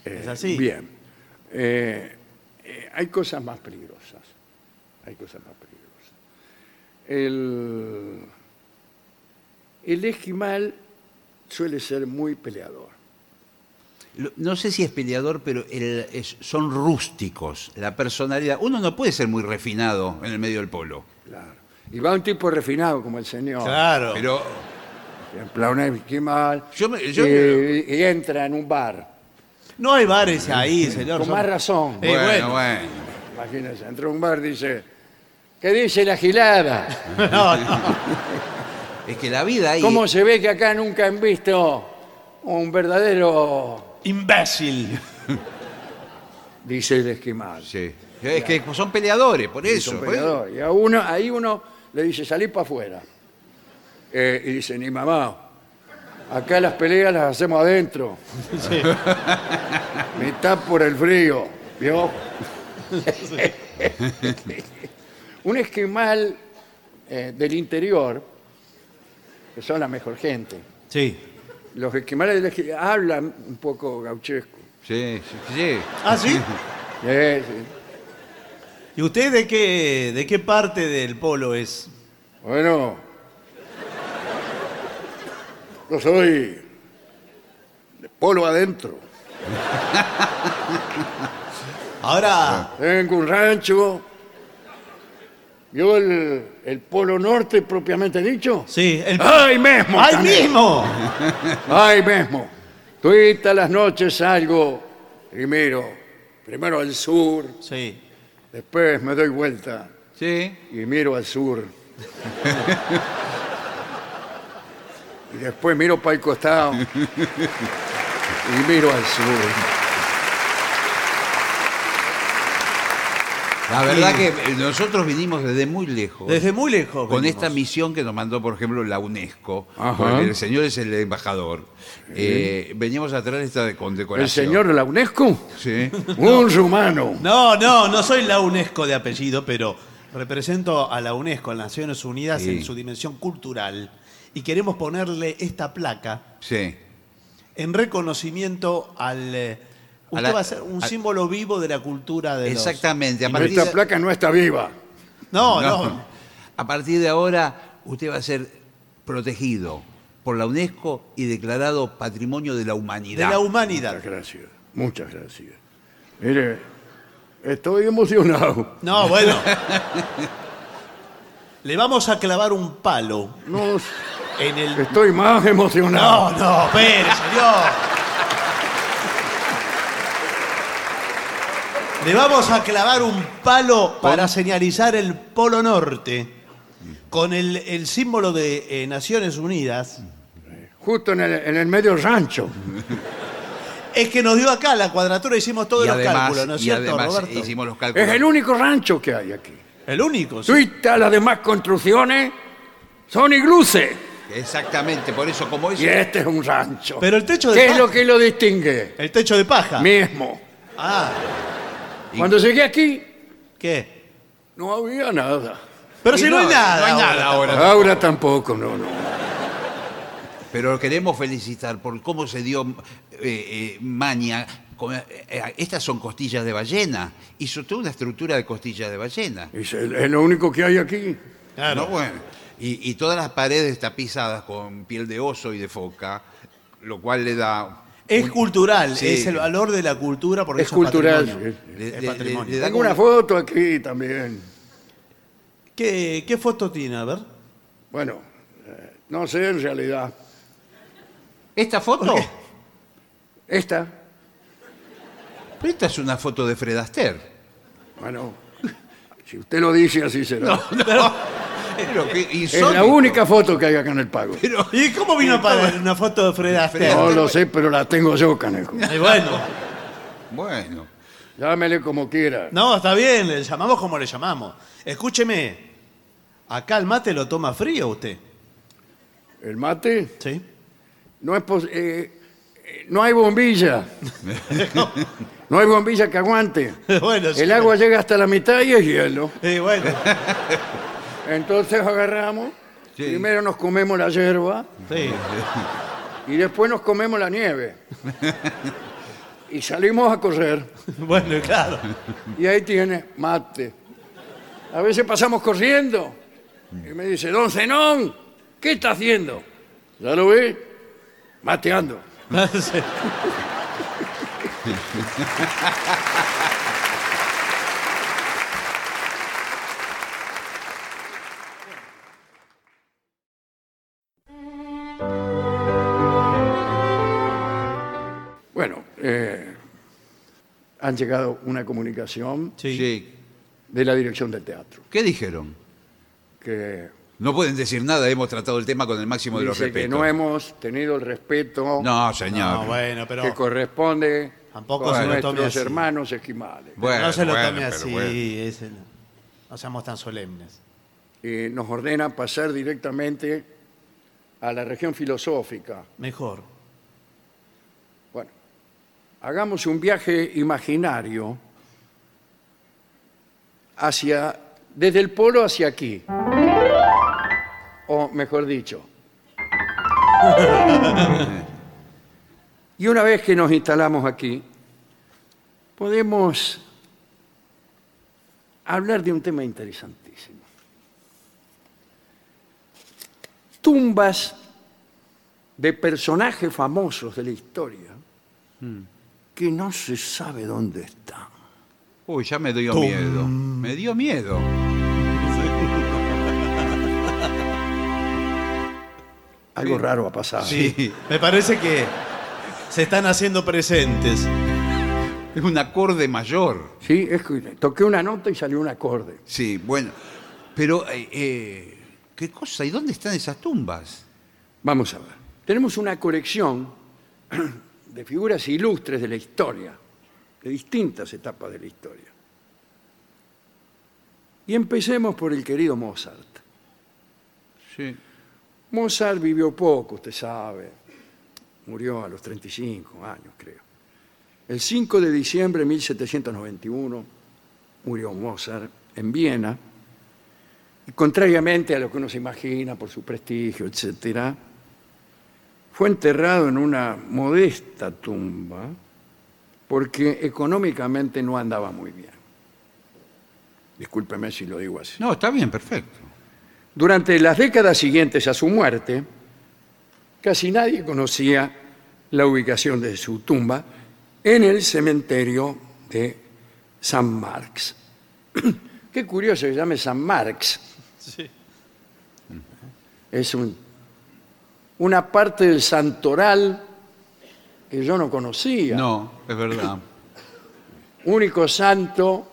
B: ¿Es así?
A: Bien. Eh, eh, hay cosas más peligrosas. Hay cosas más peligrosas. El, el esquimal suele ser muy peleador.
C: No sé si es peleador, pero el- es- son rústicos. La personalidad. Uno no puede ser muy refinado en el medio del polo.
A: Claro. Y va un tipo refinado como el señor.
B: Claro.
C: Pero
A: En plan, un esquimal.
C: Yo me- yo-
A: y, y entra en un bar.
B: No hay bares ahí, señor.
A: Con
B: Son-
A: más razón.
B: Eh,
C: bueno,
B: bueno.
C: bueno.
A: Imagínense, entra a un bar y dice, ¿qué dice la gilada?
B: No, no.
C: Es que la vida ahí.
A: ¿Cómo se ve que acá nunca han visto un verdadero,
B: Imbécil.
A: dice el esquimal?
C: Sí. Es que son peleadores, por
A: Y
C: eso.
A: son
C: por eso.
A: peleadores. Y a uno, ahí uno le dice, salí para afuera. Eh, y dice, ni mamá, acá las peleas las hacemos adentro.
B: Sí.
A: Mitad por el frío, ¿vio? Un esquimal eh, del interior, que son la mejor gente.
B: Sí.
A: Los esquimales del hablan un poco gauchesco.
C: Sí, sí, sí.
B: ¿Ah, sí?
A: Eh, sí.
B: ¿Y usted de qué, de qué parte del polo es?
A: Bueno, yo soy de polo adentro.
B: Ahora,
A: Tengo un rancho. ¿Vio el, el polo norte propiamente dicho?
B: sí, el...
A: ¡Ay, mismo!
B: ¡Ay,
A: también!
B: mismo!
A: ¡Ay, mismo! Todas las noches salgo primero, primero al sur,
B: Sí.
A: después me doy vuelta
C: Sí.
A: y miro al sur. y después miro para el costado y miro al sur.
C: La verdad que eh, nosotros vinimos desde muy lejos.
B: Desde muy lejos.
C: con
B: venimos.
C: esta misión que nos mandó, por ejemplo, la UNESCO.
A: Ajá.
C: porque El señor es el embajador. Eh, veníamos a traer esta
A: ¿El
C: condecoración.
A: señor de la UNESCO?
C: Sí.
A: Un rumano.
B: No, no, no soy la UNESCO de apellido, pero represento a la UNESCO, a las Naciones Unidas,
C: Sí.
B: en su dimensión cultural. Y queremos ponerle esta placa
C: Sí.
B: en reconocimiento al... eh, usted
C: la-
B: va a ser un
C: a-
B: símbolo vivo de la cultura de los-
C: Exactamente. A partir,
A: Esta
C: de,
A: placa no está viva.
B: No,
C: no.
B: no.
C: a partir de ahora, usted va a ser protegido por la UNESCO y declarado Patrimonio de la
B: De
C: Humanidad.
B: la humanidad.
A: Muchas gracias. Muchas gracias. Mire, estoy emocionado.
B: No, bueno. Le vamos a clavar un palo
A: No,
B: en el...
A: estoy más emocionado.
B: No, no, espere, señor. Le vamos a clavar un palo para señalizar el Polo Norte con el, el símbolo de eh, Naciones Unidas.
A: Justo en el, en el medio rancho.
B: Es que nos dio acá la cuadratura, hicimos todos
C: y
B: los
C: además,
B: cálculos, ¿no es
C: y
B: cierto,
C: además
B: Roberto?
C: hicimos los cálculos.
A: Es el único rancho que hay aquí.
B: El único. sí.
A: Todas las demás construcciones son igluses.
C: Exactamente, por eso, como es.
A: Y este es un rancho.
B: Pero el techo de
A: ¿Qué es
B: paja.
A: lo que lo distingue?
B: El techo de paja.
A: Mismo.
B: Ah,
A: Cuando llegué aquí,
B: ¿qué?
A: no había nada.
B: Pero
C: Y
B: si no, hay nada.
C: No hay
B: ahora.
C: nada ahora.
A: Ahora tampoco, no, no.
C: Pero queremos felicitar por cómo se dio eh, eh, maña eh, eh, estas son costillas de ballena. Hizo toda una estructura de costillas de ballena.
A: Es, lo único que hay aquí.
B: Claro.
C: No, bueno. Y, y todas las paredes tapizadas con piel de oso y de foca, lo cual le da...
B: Es
C: un-
B: cultural,
C: Sí.
B: es el valor de la cultura porque
A: Es
B: eso
A: cultural,
B: patrimonio.
A: sí.
C: Le-
B: Es
C: le-
B: patrimonio.
C: le-
A: Tengo una foto aquí también.
B: ¿Qué, qué foto tiene? A ver.
A: Bueno, eh, no sé en realidad.
C: ¿Esta foto?
A: Esta,
C: Pero esta es una foto de Fred Astaire.
A: bueno, si usted lo dice, así será.
C: Pero qué
A: es la única foto que hay acá en el pago.
C: Pero-
B: ¿Y cómo vino a parar una foto de Fred Astaire?
A: No lo sé, pero la tengo yo, Canejo.
B: Y bueno,
C: Bueno,
A: Llámele como quiera.
B: no, está bien, le llamamos como le llamamos. Escúcheme, acá el mate lo toma frío usted.
A: El mate
B: Sí.
A: no es pos- eh, eh, no hay bombilla. No hay bombilla que aguante.
B: bueno, sí.
A: El agua llega hasta la mitad y es hielo.
B: Y bueno,
A: Entonces agarramos,
C: Sí.
A: primero nos comemos la hierba
B: sí.
A: y después nos comemos la nieve. Y salimos a correr
B: Bueno, claro.
A: y ahí tiene mate. A veces pasamos corriendo y me dice, don Zenón, ¿qué está haciendo? ¿Ya lo ve? Mateando.
B: Sí.
A: eh, han llegado una comunicación
B: Sí.
A: de la dirección del teatro
C: ¿Qué dijeron?
A: que
C: No pueden decir nada, hemos tratado el tema con el máximo de los
A: dice que
C: respetos.
A: no hemos tenido el respeto
C: No, señor.
B: No, bueno, pero
A: que corresponde
B: Tampoco
A: con
B: se lo
A: nuestros
B: tome así.
A: hermanos esquimales.
C: Bueno,
B: no se lo
C: bueno,
B: tome
C: pero
B: así.
C: bueno.
B: ese no. No seamos tan solemnes.
A: Eh, nos ordena pasar directamente a la región filosófica.
B: Mejor.
A: Hagamos un viaje imaginario hacia, desde el polo hacia aquí. O mejor dicho. y una vez que nos instalamos aquí, podemos hablar de un tema interesantísimo. Tumbas de personajes famosos de la historia que no se sabe dónde están.
C: Uy, ya me dio
B: Tum.
C: miedo. Me dio miedo.
A: Algo raro ha pasado.
B: Sí. Me parece que se están haciendo presentes.
C: Es un acorde mayor.
A: Sí, es que toqué una nota y salió un acorde.
C: Sí, bueno. Pero, eh, eh, ¿qué cosa? ¿Y dónde están esas tumbas?
A: Vamos a ver. Tenemos una colección de figuras ilustres de la historia, de distintas etapas de la historia. Y empecemos por el querido Mozart.
C: Sí.
A: Mozart vivió poco, usted sabe. Murió a los 35 años, creo. El 5 de diciembre de 1791 murió Mozart en Viena. Y contrariamente a lo que uno se imagina por su prestigio, etc., fue enterrado en una modesta tumba porque económicamente no andaba muy bien. Discúlpeme si lo digo así.
C: No, está bien, perfecto.
A: Durante las décadas siguientes a su muerte, casi nadie conocía la ubicación de su tumba en el cementerio de San Marx. Qué curioso que se llame San Marx. Es un- una parte del santoral que yo no conocía.
C: No, es verdad.
A: Único santo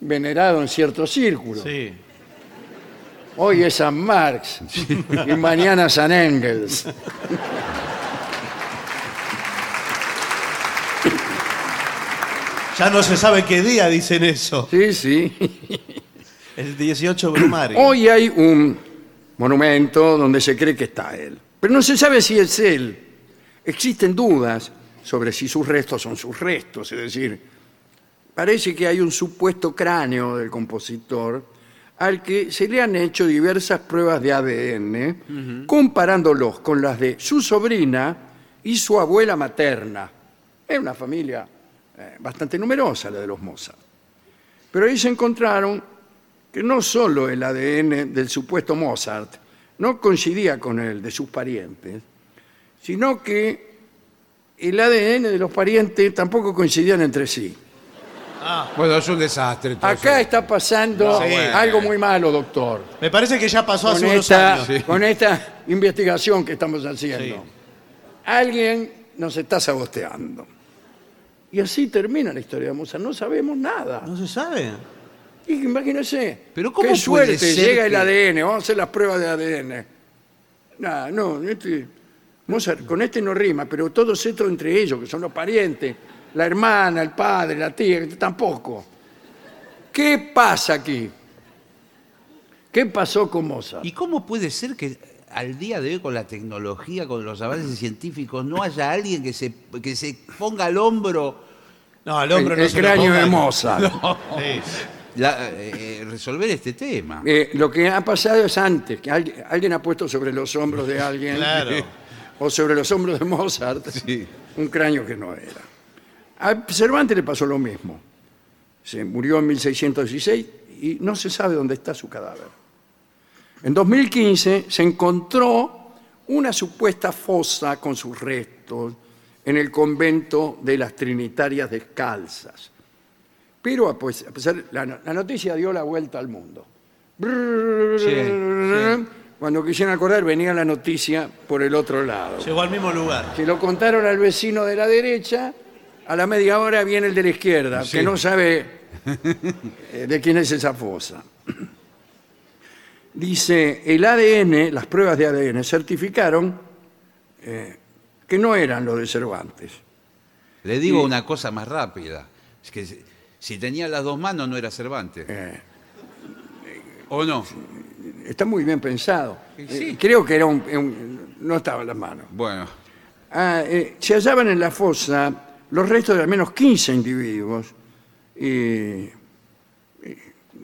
A: venerado en ciertos círculos.
B: Sí.
A: Hoy es San Marx y mañana San Engels.
B: Ya no se sabe qué día dicen eso.
A: Sí, sí.
B: El 18 Brumario.
A: Hoy hay un monumento donde se cree que está él. Pero no se sabe si es él. Existen dudas sobre si sus restos son sus restos. Es decir, parece que hay un supuesto cráneo del compositor al que se le han hecho diversas pruebas de ADN, comparándolos con las de su sobrina y su abuela materna. Es una familia eh, bastante numerosa, la de los Mozart. Pero ahí se encontraron que no solo el ADN del supuesto Mozart no coincidía con el de sus parientes, sino que el ADN de los parientes tampoco coincidían entre sí.
C: Bueno, es un desastre.
A: Acá está pasando algo muy malo, doctor.
B: Me parece que ya pasó hace
A: Con
B: unos
A: esta,
B: años.
A: con esta investigación que estamos haciendo.
B: Sí.
A: Alguien nos está saboteando. Y así termina la historia de Mozart. No sabemos nada.
B: No se sabe.
A: Y imagínense,
C: Pero ¿cómo
A: qué
C: puede
A: suerte,
C: ser
A: llega el ADN, vamos a hacer las pruebas de ADN. Nah, no, este, Mozart, con este no rima, pero todos estos entre ellos, que son los parientes, la hermana, el padre, la tía, tampoco. ¿Qué pasa aquí? ¿Qué pasó con Mozart?
C: ¿Y cómo puede ser que al día de hoy con la tecnología, con los avances científicos, no haya alguien que se, que se ponga al hombro
B: No, al hombre
A: el,
B: no
A: el
B: se lo
A: cráneo de. Mozart.
B: Sí.
C: La- eh, resolver este tema?
A: Eh, lo que ha pasado es antes, que alguien, alguien ha puesto sobre los hombros de alguien,
B: Claro.
A: o sobre los hombros de Mozart,
C: Sí.
A: un cráneo que no era. A Cervantes le pasó lo mismo. Se murió en 1616 y no se sabe dónde está su cadáver. En 2015 se encontró una supuesta fosa con sus restos en el convento de las Trinitarias Descalzas. Pero a pues- a pesar, la, no- la noticia dio la vuelta al mundo.
C: sí.
A: Cuando quisieron acordar venía la noticia por el otro lado.
B: Llegó al mismo lugar.
A: Se lo contaron al vecino de la derecha, a la media hora viene el de la izquierda,
C: Sí.
A: que no sabe eh, de quién es esa fosa. Dice, el ADN, las pruebas de ADN certificaron eh, que no eran los de Cervantes.
C: Le digo una cosa más rápida. Es que si- tenía las dos manos no era Cervantes.
A: Eh,
C: ¿O no?
A: está muy bien pensado.
C: Sí.
A: Eh, creo que era un, un- no estaba en las manos.
C: Bueno,
A: Ah, eh, se hallaban en la fosa los restos de al menos 15 individuos y, y-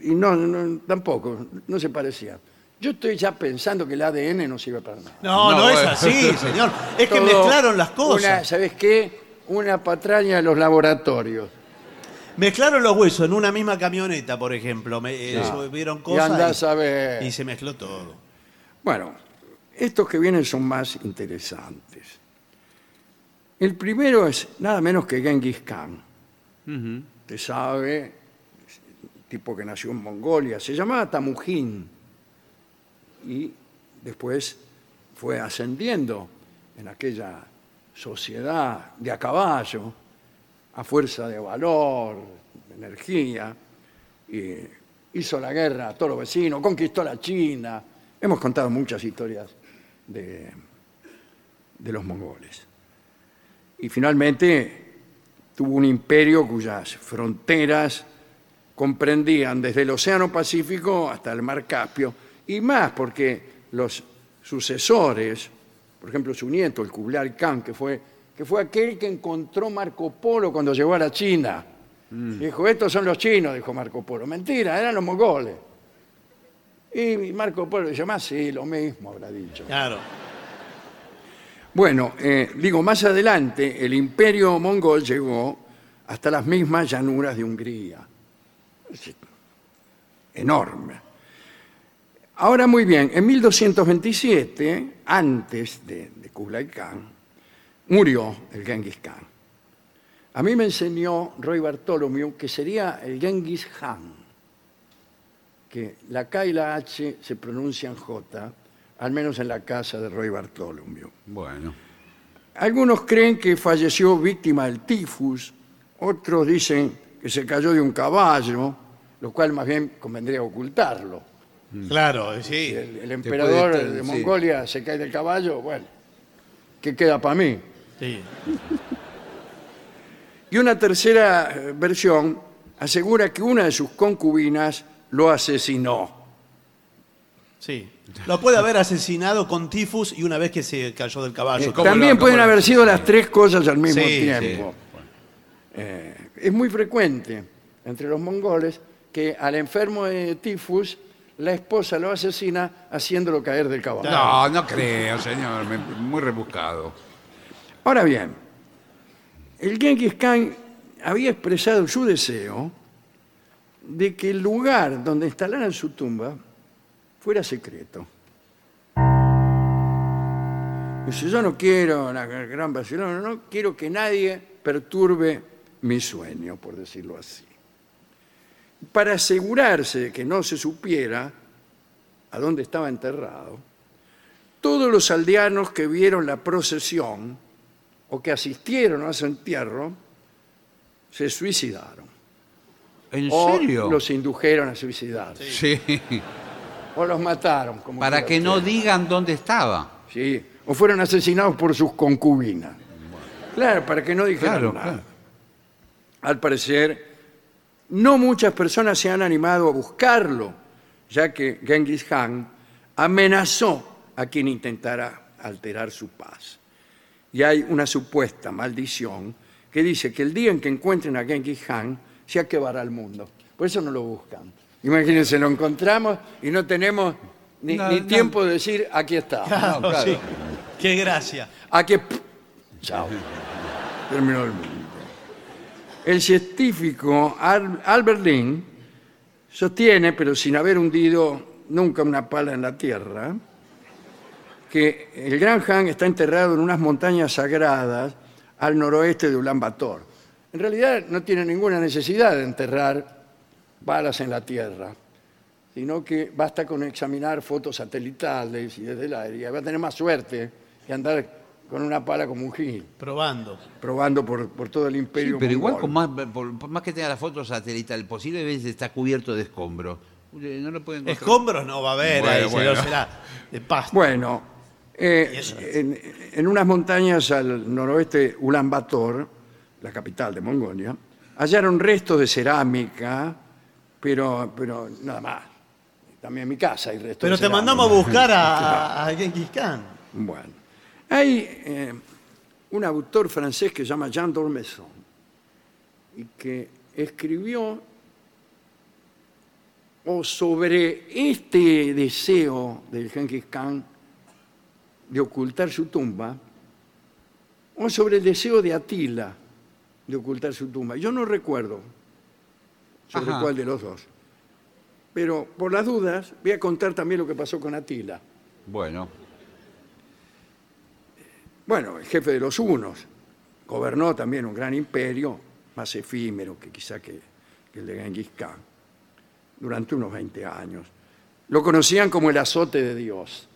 A: y no, no- tampoco, no se parecía. Yo estoy ya pensando que el ADN no sirve para nada.
B: No, no,
C: No,
B: es
C: bueno.
B: así, señor. Es que
A: Todo
B: mezclaron las
A: Una,
B: cosas.
A: ¿Sabes qué? Una patraña de los laboratorios.
B: Mezclaron los huesos en una misma camioneta, por ejemplo. Me, eh, subieron
A: Y
B: cosas
A: andás
B: y,
A: a ver.
B: y se mezcló todo.
A: Bueno, estos que vienen son más interesantes. El primero es nada menos que Genghis Khan. Usted sabe, tipo que nació en Mongolia, se llamaba Tamujín y después fue ascendiendo en aquella sociedad de a caballo, a fuerza de valor, de energía, y hizo la guerra a todos los vecinos, conquistó la China. Hemos contado muchas historias de, de los mongoles. Y finalmente tuvo un imperio cuyas fronteras comprendían desde el Océano Pacífico hasta el Mar Caspio, y más porque los sucesores, por ejemplo su nieto, el Kublai Khan, que fue, que fue aquel que encontró Marco Polo cuando llegó a la China. Dijo, estos son los chinos, dijo Marco Polo. Mentira, eran los mongoles. Y Marco Polo dice, más sí, lo mismo habrá dicho.
B: Claro.
A: Bueno, eh, digo, más adelante el imperio mongol llegó hasta las mismas llanuras de Hungría. Es enorme. Ahora muy bien, en 1227, antes de, de Kublai Khan, murió el Genghis Khan. A mí me enseñó Roy Bartholomew que sería el Genghis Khan, que la K y la H se pronuncian J, al menos en la casa de Roy Bartholomew.
C: bueno.
A: Algunos creen que falleció víctima del tifus, otros dicen que se cayó de un caballo, lo cual más bien convendría ocultarlo.
B: Claro, sí.
A: Si el, emperador
C: estar,
A: de
C: sí.
A: Mongolia se cae del caballo, bueno, ¿qué queda para mí?
B: Sí.
A: Y una tercera eh, versión asegura que una de sus concubinas lo asesinó.
B: Sí. Lo puede haber asesinado con tifus y una vez que se cayó del caballo.
A: Eh,
C: ¿cómo
A: También
C: lo-
A: pueden
C: lo-
A: haber sido las tres cosas al mismo
B: Sí,
A: tiempo. Eh, es muy frecuente entre los mongoles que al enfermo de tifus la esposa lo asesina haciéndolo caer del caballo.
C: No, no creo, señor. muy rebuscado.
A: Ahora bien, el Genghis Khan había expresado su deseo de que el lugar donde instalaran su tumba fuera secreto. Dice, yo no quiero la gran Barcelona, no quiero que nadie perturbe mi sueño, por decirlo así. Para asegurarse de que no se supiera a dónde estaba enterrado, todos los aldeanos que vieron la procesión o que asistieron a su entierro se suicidaron.
C: ¿En
A: o
C: serio?
A: los indujeron a suicidarse.
C: Sí.
A: O los mataron. Como
C: Para que no digan dónde estaba.
A: Sí. O fueron asesinados por sus concubinas. Claro, para que no dijeran
C: Claro,
A: nada.
C: claro.
A: Al parecer, no muchas personas se han animado a buscarlo, ya que Genghis Khan amenazó a quien intentara alterar su paz. Y hay una supuesta maldición que dice que el día en que encuentren a Genghis Khan se acabará el mundo. Por eso no lo buscan. Imagínense, lo encontramos y no tenemos ni,
C: No,
A: ni
C: no.
A: tiempo de decir aquí está.
B: Claro,
C: claro.
B: sí. Qué gracia.
A: A que... Chao. Terminó el mundo. El científico Al- Albert Lin sostiene, pero sin haber hundido nunca una pala en la tierra, que el Gran Han está enterrado en unas montañas sagradas al noroeste de Ulan Bator. En realidad no tiene ninguna necesidad de enterrar balas en la tierra, sino que basta con examinar fotos satelitales y desde el aire. Va a tener más suerte que andar con una pala como un gil,
B: Probando.
A: probando por, por todo el
C: Sí,
A: imperio.
C: pero igual con más, por, por más que tenga la foto satelital, posiblemente está cubierto de escombros. No lo pueden encontrar.
B: Escombros no va a haber,
C: Bueno,
B: ahí,
C: bueno.
B: será- será de pasto.
A: Bueno, eh, en, en unas montañas al noroeste Bator, la capital de Mongolia, hallaron restos de cerámica, pero, pero nada más. También en mi casa hay restos
B: Pero
A: de
B: te
A: cerámica.
B: mandamos a buscar a, a Genghis Khan.
A: Bueno, hay eh, un autor francés que se llama Jean d'Ormesson y que escribió o sobre este deseo del Genghis Khan de ocultar su tumba o sobre el deseo de Atila de ocultar su tumba. Yo no recuerdo sobre
C: Ajá.
A: cuál de los dos. Pero por las dudas voy a contar también lo que pasó con Atila.
C: Bueno,
A: Bueno, el jefe de los hunos gobernó también un gran imperio, más efímero que quizá que, que el de Genghis Khan, durante unos 20 años. Lo conocían como el azote de Dios.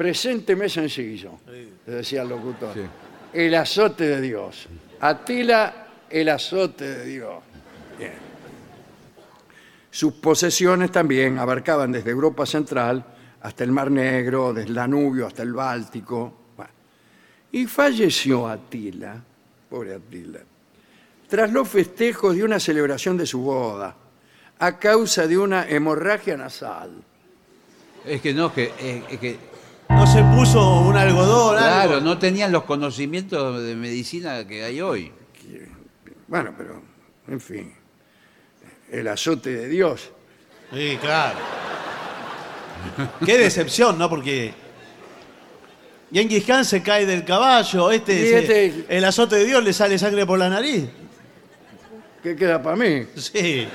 A: Presénteme sencillo, le decía el locutor.
C: Sí.
A: El azote de Dios. Atila, el azote de Dios. Bien. Sus posesiones también abarcaban desde Europa Central hasta el Mar Negro, desde el Danubio hasta el Báltico. Bueno. Y falleció Atila, pobre Atila, tras los festejos de una celebración de su boda, a causa de una hemorragia nasal.
C: es que no, es que, es- es que
B: No se puso un algodón,
C: claro,
B: algo.
C: no tenían los conocimientos de medicina que hay hoy.
A: Bueno, pero, en fin, el azote de Dios.
B: Sí, claro. Qué decepción, ¿no? Porque Genghis Khan se cae del caballo, este,
A: Y
B: se-
A: este-
B: el azote de Dios le sale sangre por la nariz.
A: ¿Qué queda para mí?
B: Sí.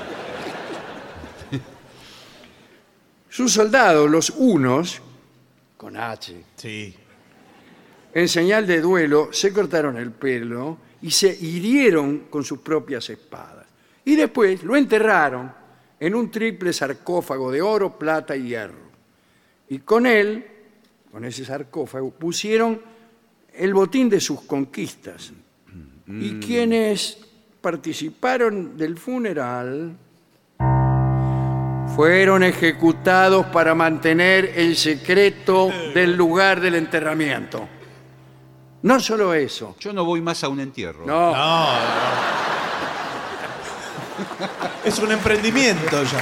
A: Sus soldados, los unos, con H,
B: Sí.
A: en señal de duelo, se cortaron el pelo y se hirieron con sus propias espadas. Y después lo enterraron en un triple sarcófago de oro, plata y hierro. Y con él, con ese sarcófago, pusieron el botín de sus conquistas. Y quienes participaron del funeral fueron ejecutados para mantener el secreto del lugar del enterramiento. No solo eso,
C: Yo no voy más a un entierro.
A: no,
B: No, no. Es un emprendimiento ya.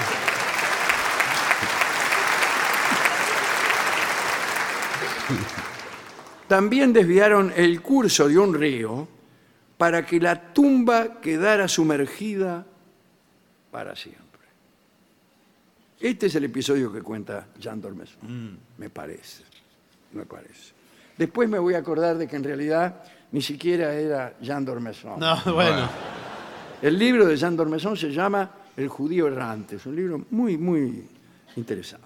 A: también desviaron el curso de un río para que la tumba quedara sumergida para siempre. Este es el episodio que cuenta Jean Dormesson, me parece, me parece. Después me voy a acordar de que en realidad ni siquiera era Jean Dormesson.
B: No, bueno.
A: El libro de Jean Dormesson se llama El judío errante. Es un libro muy, muy interesante.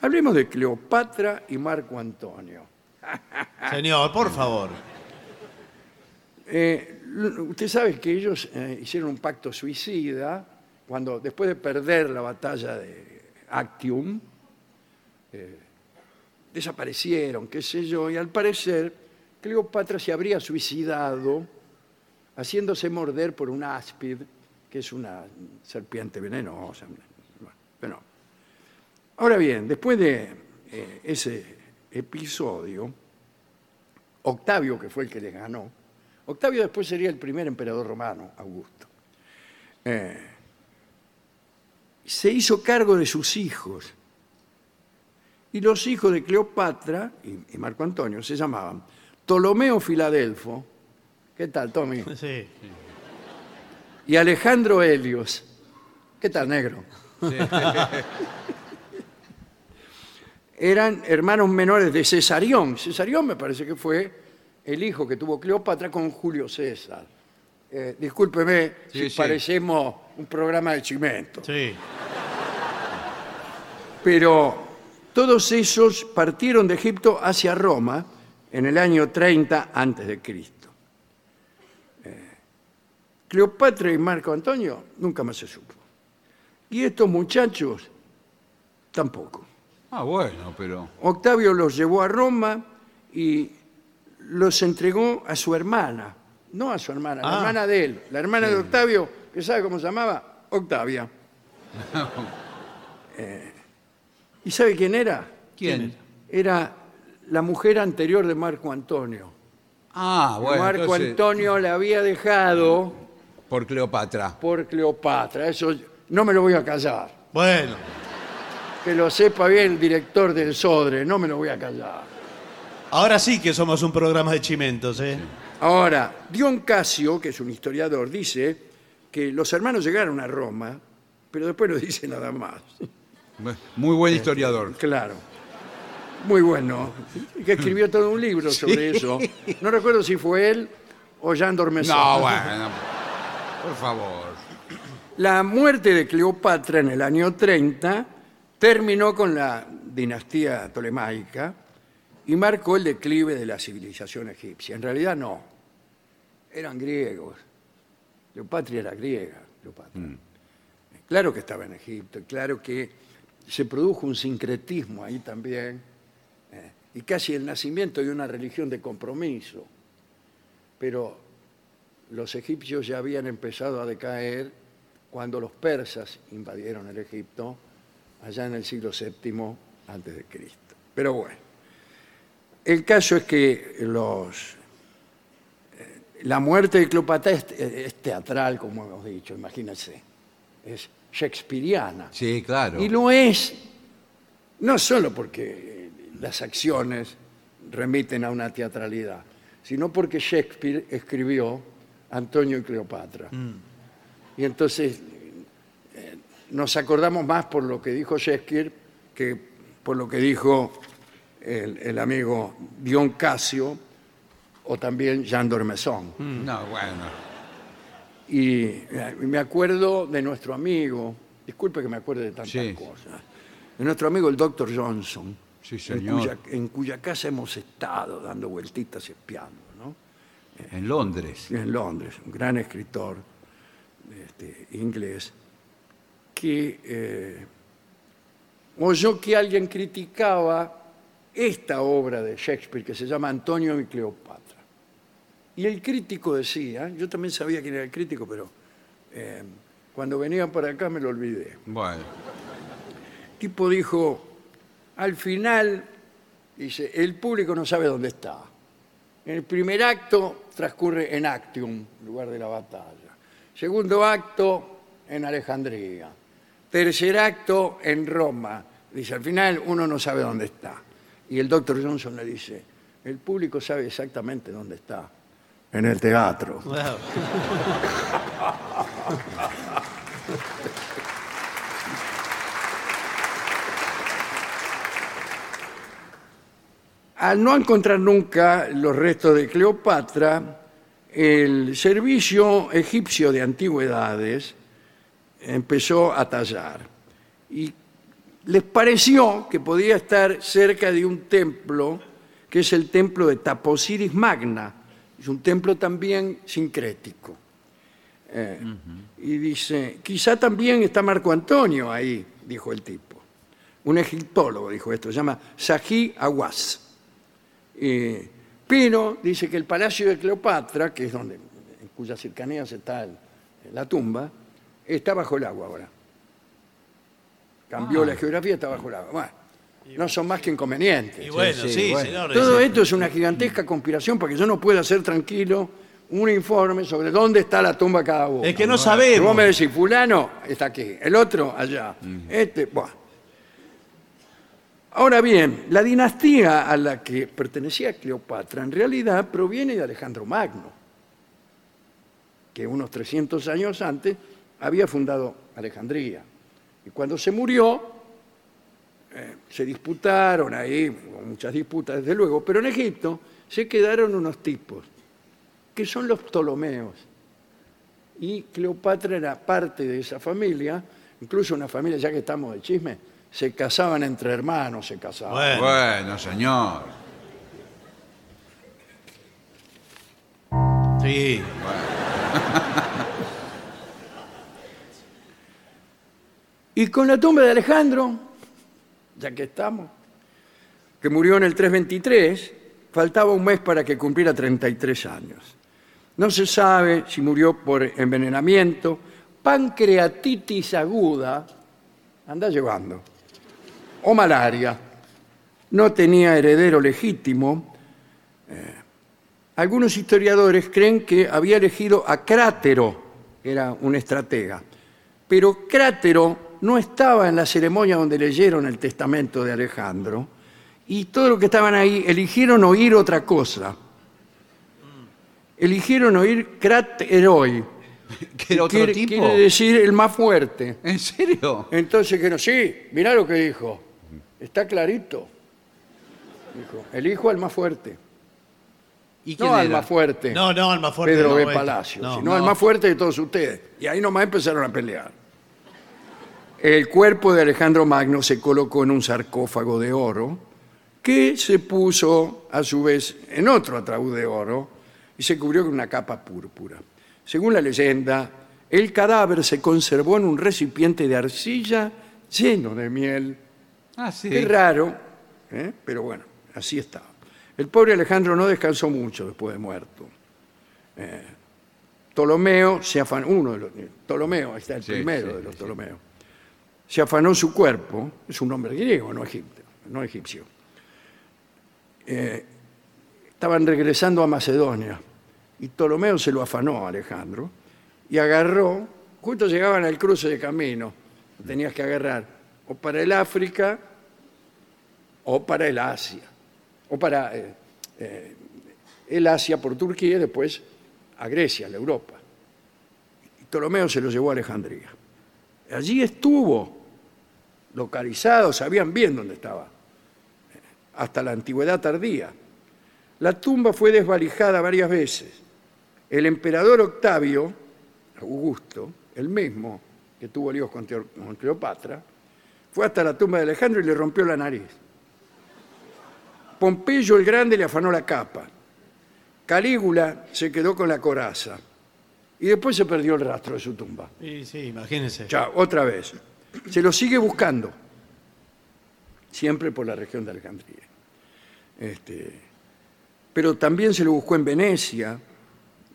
A: Hablemos de Cleopatra y Marco Antonio.
B: Señor, por favor.
A: Eh, usted sabe que ellos eh, hicieron un pacto suicida cuando, después de perder la batalla de Actium, eh, desaparecieron, qué sé yo, y al parecer Cleopatra se habría suicidado haciéndose morder por un áspid, que es una serpiente venenosa. Bueno, Ahora bien, después de eh, ese episodio, Octavio, que fue el que le ganó, Octavio después sería el primer emperador romano, Augusto. Eh, se hizo cargo de sus hijos. Y los hijos de Cleopatra y, y Marco Antonio se llamaban Ptolomeo Filadelfo, ¿qué tal, Tommy?
B: Sí.
A: Y Alejandro Helios, ¿qué tal, negro? Eran hermanos menores de Cesarión. Cesarión me parece que fue el hijo que tuvo Cleopatra con Julio César. Eh, discúlpeme
C: Sí,
A: si
C: sí.
A: parecemos un programa de chimento.
B: Sí.
A: Pero todos esos partieron de Egipto hacia Roma en el año 30 antes de Cristo. Eh, Cleopatra y Marco Antonio nunca más se supo. Y estos muchachos tampoco.
C: Ah, bueno, pero.
A: Octavio los llevó a Roma y los entregó a su hermana, no a su hermana, la
B: Ah.
A: hermana de él, la hermana de Octavio, que sabe cómo se llamaba, Octavia. Eh, ¿Y sabe quién era?
C: ¿Quién?
A: Era la mujer anterior de Marco Antonio.
C: Ah, bueno.
A: Marco
C: entonces,
A: Antonio la había dejado
C: Por Cleopatra.
A: por Cleopatra. Eso no me lo voy a callar.
B: Bueno.
A: Que lo sepa bien el director del Sodre, no me lo voy a callar.
B: Ahora sí que somos un programa de chimentos, ¿eh?
A: Ahora, Dion Casio, que es un historiador, dice que los hermanos llegaron a Roma, pero después no dice nada más.
C: Muy buen historiador.
A: Claro. Muy bueno. Que escribió todo un libro sobre eso. No recuerdo si fue él o Jean Dormesson.
C: No, bueno. Por favor.
A: La muerte de Cleopatra en el año 30 terminó con la dinastía tolemaica y marcó el declive de la civilización egipcia. En realidad no, eran griegos. Cleopatra era griega. Cleopatra. Claro que estaba en Egipto, claro que se produjo un sincretismo ahí también, eh, y casi el nacimiento de una religión de compromiso. Pero los egipcios ya habían empezado a decaer cuando los persas invadieron el Egipto allá en el siglo VII antes de Cristo. Pero bueno, el caso es que los, la muerte de Cleopatra es, es teatral, como hemos dicho, imagínense, es shakespeariana.
C: Sí, claro.
A: Y lo es no solo porque las acciones remiten a una teatralidad, sino porque Shakespeare escribió Antonio y Cleopatra. Y entonces eh, nos acordamos más por lo que dijo Shakespeare que por lo que dijo el, el amigo Dion Casio o también Jean Dormesson.
C: No, bueno.
A: Y me acuerdo de nuestro amigo, disculpe que me acuerde de tantas
C: Sí.
A: cosas, de nuestro amigo el doctor Johnson,
C: Sí,
A: en,
C: señor.
A: cuya, en cuya casa hemos estado dando vueltitas espiando, ¿no?
C: En Londres.
A: en Londres, un gran escritor este, inglés, que eh, oyó que alguien criticaba esta obra de Shakespeare que se llama Antonio y Cleopatra. Y el crítico decía, yo también sabía quién era el crítico, pero eh, cuando venían por acá me lo olvidé.
C: Bueno.
A: El tipo dijo, al final, dice, el público no sabe dónde está. En el primer acto transcurre en Actium, lugar de la batalla. Segundo acto, en Alejandría. Tercer acto, en Roma. Dice, al final uno no sabe dónde está. Y el doctor Johnson le dice, el público sabe exactamente dónde está. En el teatro. Al no encontrar nunca los restos de Cleopatra, el servicio egipcio de antigüedades empezó a tallar y les pareció que podía estar cerca de un templo que es el templo de Taposiris Magna. Es un templo también sincrético. Eh, y dice, quizá también está Marco Antonio ahí, dijo el tipo. Un egiptólogo dijo esto, se llama Awas. Eh, pero dice que el palacio de Cleopatra, que es donde, en cuyas cercanías está el- la tumba, está bajo el agua ahora. Cambió
B: Ah.
A: la geografía, está bajo el agua. Bueno, no son más que inconvenientes.
B: Y bueno, sí,
C: sí, bueno.
B: señor.
A: Todo esto es una gigantesca conspiración para que yo no pueda hacer tranquilo un informe sobre dónde está la tumba de cada uno.
B: Es que no
A: Y
B: sabemos.
A: vos me decís, fulano está aquí, el otro allá, este, buah. Ahora bien, la dinastía a la que pertenecía Cleopatra en realidad proviene de Alejandro Magno, que unos 300 años antes había fundado Alejandría. Y cuando se murió, eh, se disputaron ahí, hubo muchas disputas desde luego, pero en Egipto se quedaron unos tipos, que son los Ptolomeos. Y Cleopatra era parte de esa familia, incluso una familia, ya que estamos de chisme, se casaban entre hermanos, se casaban.
B: Bueno.
C: Bueno, señor.
B: Sí.
A: Y con la tumba de Alejandro, ya que estamos, que murió en el 323, faltaba un mes para que cumpliera 33 años. No se sabe si murió por envenenamiento, pancreatitis aguda, anda llevando, o malaria. No tenía heredero legítimo. Eh, algunos historiadores creen que había elegido a Crátero, era un estratega. Pero Crátero no estaba en la ceremonia donde leyeron el testamento de Alejandro y todos los que estaban ahí eligieron oír otra cosa. Eligieron oír Cráteroi,
C: ¿Que era otro
A: quiere,
C: tipo?
A: quiere decir el más fuerte.
C: ¿En serio?
A: Entonces que no, sí, mirá lo que dijo. Está clarito. Dijo, elijo al más fuerte.
C: ¿Y quién
A: No al
C: era?
A: más fuerte.
B: No, no, al más fuerte.
A: Pedro
B: no,
A: B.
B: este.
A: Palacio,
B: No,
A: sino
B: no.
A: al más fuerte de todos ustedes. Y ahí nomás empezaron a pelear. El cuerpo de Alejandro Magno se colocó en un sarcófago de oro que se puso a su vez en otro ataúd de oro y se cubrió con una capa púrpura. Según la leyenda, el cadáver se conservó en un recipiente de arcilla lleno de miel.
C: Ah, sí.
A: Es raro, ¿eh? pero bueno, así estaba. El pobre Alejandro no descansó mucho después de muerto. Eh, Ptolomeo se afanó, uno de los, Ptolomeo, ahí está el
C: Sí,
A: primero
C: sí,
A: de los. Ptolomeos, se afanó su cuerpo, es un nombre griego, no egipcio. No egipcio. Eh, estaban regresando a Macedonia y Ptolomeo se lo afanó a Alejandro y agarró, justo llegaban al cruce de camino, tenías que agarrar o para el África o para el Asia, o para eh, eh, el Asia por Turquía y después a Grecia, a la Europa. Y Ptolomeo se lo llevó a Alejandría. Allí estuvo localizado, sabían bien dónde estaba, hasta la antigüedad tardía. La tumba fue desvalijada varias veces. El emperador Octavio, Augusto, el mismo que tuvo líos con Cleopatra, fue hasta la tumba de Alejandro y le rompió la nariz. Pompeyo el Grande le afanó la capa. Calígula se quedó con la coraza. Y después se perdió el rastro de su tumba.
B: Sí, sí, imagínense.
A: Ya, otra vez. Se lo sigue buscando. Siempre por la región de Alejandría. Este, pero también se lo buscó en Venecia,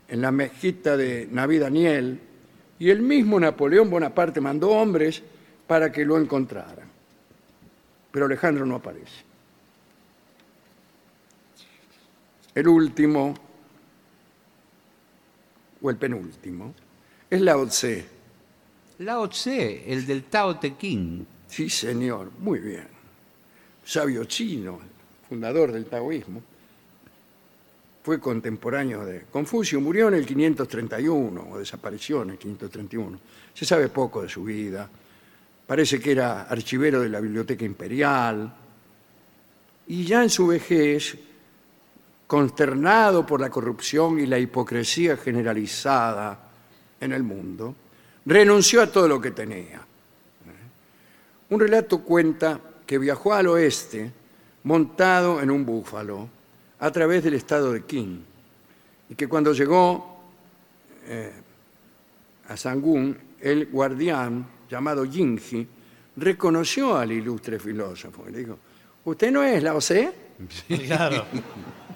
A: en la mezquita de Naví Daniel, y el mismo Napoleón Bonaparte mandó hombres para que lo encontraran. Pero Alejandro no aparece. El último, o el penúltimo, es Lao Tse.
C: Lao Tse, el del Tao Te Ching.
A: Sí, señor, muy bien. Sabio chino, fundador del taoísmo. Fue contemporáneo de Confucio, murió en el 531, o desapareció en el 531. Se sabe poco de su vida. Parece que era archivero de la Biblioteca Imperial. Y ya en su vejez consternado por la corrupción y la hipocresía generalizada en el mundo, renunció a todo lo que tenía. Un relato cuenta que viajó al oeste montado en un búfalo a través del estado de Qin y que cuando llegó eh, a Sangún, el guardián llamado Yingji reconoció al ilustre filósofo y le dijo, ¿usted no es Lao Tse?
B: Claro.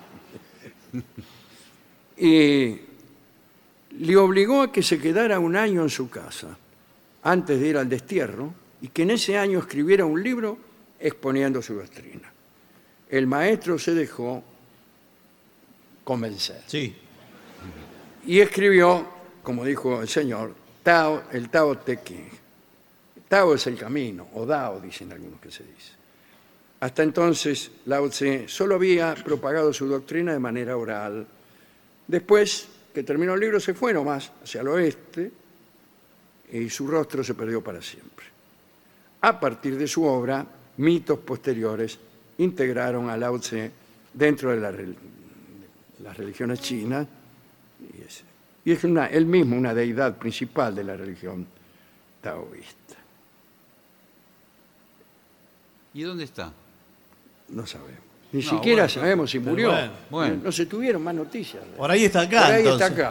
A: y le obligó a que se quedara un año en su casa antes de ir al destierro y que en ese año escribiera un libro exponiendo su doctrina. El maestro se dejó convencer
B: Sí.
A: y escribió, como dijo el señor, Tao, el Tao Te Ching. Tao es el camino, o Dao, dicen algunos que se dice. Hasta entonces, Lao Tse solo había propagado su doctrina de manera oral. Después que terminó el libro, se fue nomás hacia el oeste y su rostro se perdió para siempre. A partir de su obra, mitos posteriores integraron a Lao Tse dentro de la las religiones chinas y es, él mismo una deidad principal de la religión taoísta.
C: ¿Y dónde está?
A: No sabemos. Ni
C: No,
A: siquiera
C: bueno,
A: sabemos si
B: pero
A: murió.
B: bueno,
C: bueno.
A: No se tuvieron más noticias.
B: Por ahí está acá.
A: Por ahí
B: entonces.
A: está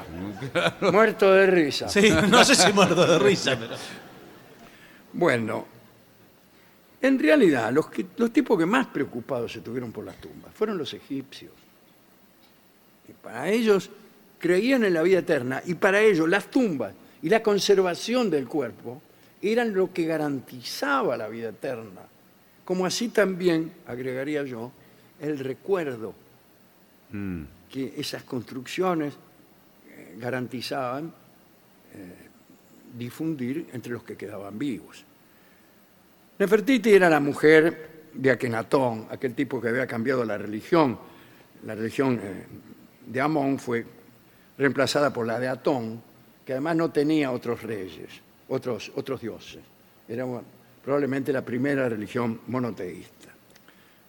A: acá. Muerto de risa.
B: Sí, no sé si muerto de risa, pero.
A: Bueno, en realidad los, que- los tipos que más preocupados se tuvieron por las tumbas fueron los egipcios. Y para ellos creían en la vida eterna y para ellos las tumbas y la conservación del cuerpo eran lo que garantizaba la vida eterna. Como así también, agregaría yo, el recuerdo
C: Mm.
A: que esas construcciones eh, garantizaban eh, difundir entre los que quedaban vivos. Nefertiti era la mujer de Akenatón, aquel tipo que había cambiado la religión. La religión eh, de Amón fue reemplazada por la de Atón, que además no tenía otros reyes, otros, otros dioses. Era bueno, probablemente la primera religión monoteísta.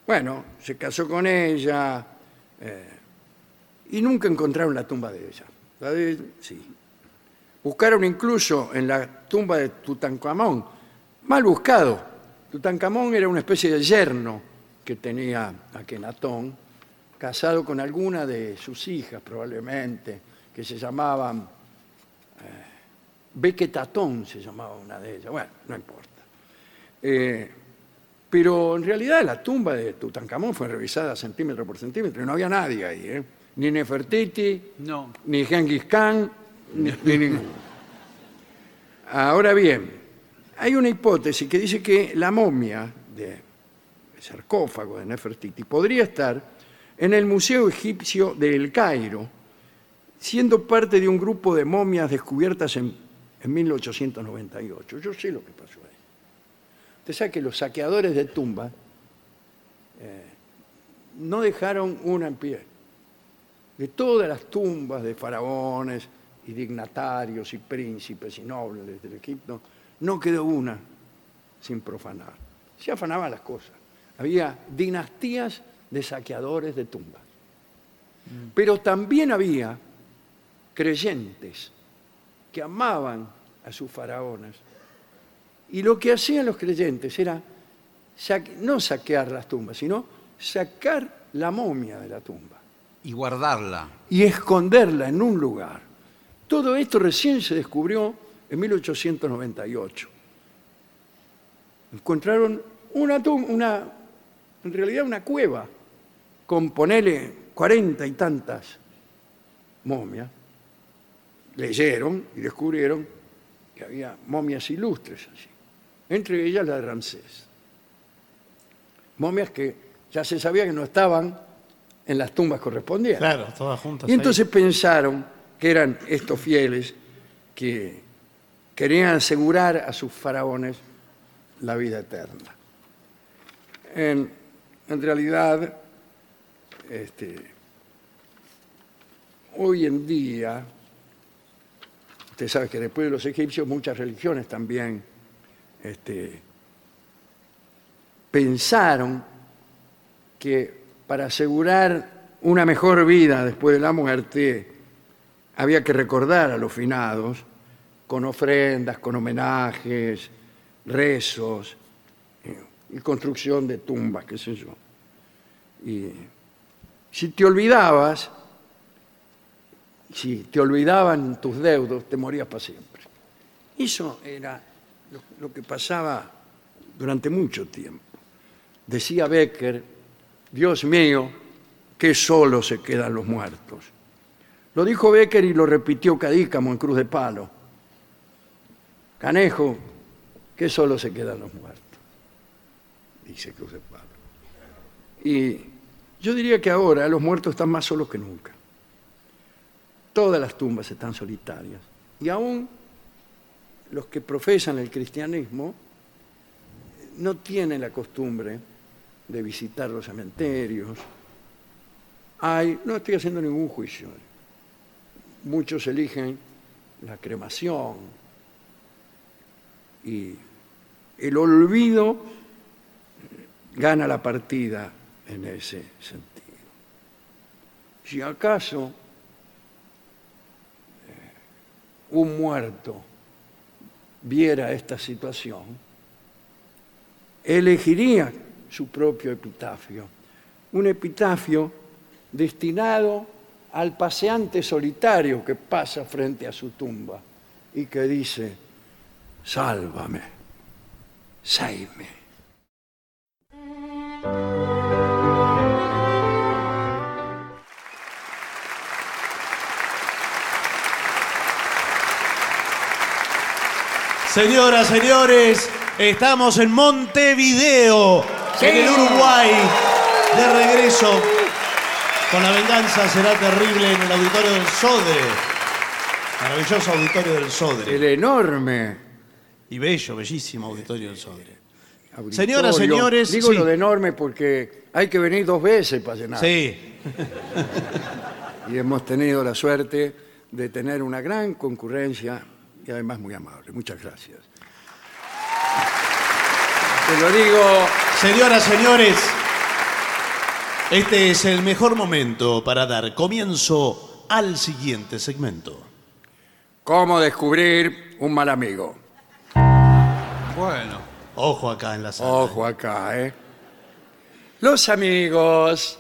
A: Bueno, se casó con ella eh, y nunca encontraron la tumba de ella. La de sí. Buscaron incluso en la tumba de Tutankamón, mal buscado. Tutankamón era una especie de yerno que tenía Akenatón, casado con alguna de sus hijas probablemente, que se llamaban eh, se llamaba una de ellas. Bueno, no importa. Eh, pero en realidad la tumba de Tutankamón fue revisada centímetro por centímetro y no había nadie ahí, ¿eh? ni Nefertiti,
C: No.
A: ni Genghis Khan, ni, ni ninguno. Ahora bien, hay una hipótesis que dice que la momia de el sarcófago de Nefertiti podría estar en el Museo Egipcio de El Cairo, siendo parte de un grupo de momias descubiertas en, en 1898. Yo sé lo que pasó ahí. Usted sabe que los saqueadores de tumbas eh, no dejaron una en pie. De todas las tumbas de faraones y dignatarios y príncipes y nobles del Egipto, no quedó una sin profanar. Se afanaban las cosas. Había dinastías de saqueadores de tumbas. Pero también había creyentes que amaban a sus faraones. Y lo que hacían los creyentes era saque- no saquear las tumbas, sino sacar la momia de la tumba
C: Y guardarla.
A: y esconderla en un lugar. Todo esto recién se descubrió en 1898. Encontraron una, tum- una en realidad una cueva con ponele cuarenta y tantas momias. Leyeron y descubrieron que había momias ilustres allí, entre ellas la de Ramsés. Momias que ya se sabía que no estaban en las tumbas correspondientes.
B: Claro, todas juntas.
A: Y
B: ahí.
A: entonces pensaron que eran estos fieles que querían asegurar a sus faraones la vida eterna. En, en realidad, este, hoy en día, usted sabe que después de los egipcios muchas religiones también este, pensaron que para asegurar una mejor vida después de la muerte, había que recordar a los finados con ofrendas, con homenajes, rezos eh, y construcción de tumbas, qué sé yo. Y si te olvidabas, si te olvidaban tus deudos, te morías para siempre. Eso era lo, que pasaba durante mucho tiempo. Decía Becker, Dios mío, que solo se quedan los muertos. Lo dijo Becker y lo repitió Cadícamo en Cruz de Palo. Canejo, que solo se quedan los muertos. Dice Cruz de Palo. Y yo diría que ahora los muertos están más solos que nunca. Todas las tumbas están solitarias. Y aún los que profesan el cristianismo no tienen la costumbre de visitar los cementerios. Hay, no estoy haciendo ningún juicio. Muchos eligen la cremación y el olvido gana la partida en ese sentido. Si acaso eh, un muerto viera esta situación, elegiría su propio epitafio, un epitafio destinado al paseante solitario que pasa frente a su tumba y que dice, sálvame, saime.
B: Señoras, señores, estamos en Montevideo, en el Uruguay, de regreso. Con la venganza será terrible en el auditorio del Sodre. Maravilloso auditorio del Sodre.
A: El enorme
B: Y bello, bellísimo auditorio del Sodre.
A: auditorio.
B: Señoras, señores,
A: Digo
B: sí.
A: lo de enorme porque hay que venir dos veces para llenar.
B: Sí,
A: Y hemos tenido la suerte de tener una gran concurrencia y además muy amable. Muchas gracias. Te lo digo,
B: Señoras, señores, este es el mejor momento para dar comienzo al siguiente segmento.
A: ¿cómo descubrir un mal amigo?
C: Bueno.
B: Ojo acá en la sala.
A: Ojo acá, ¿eh? Los amigos.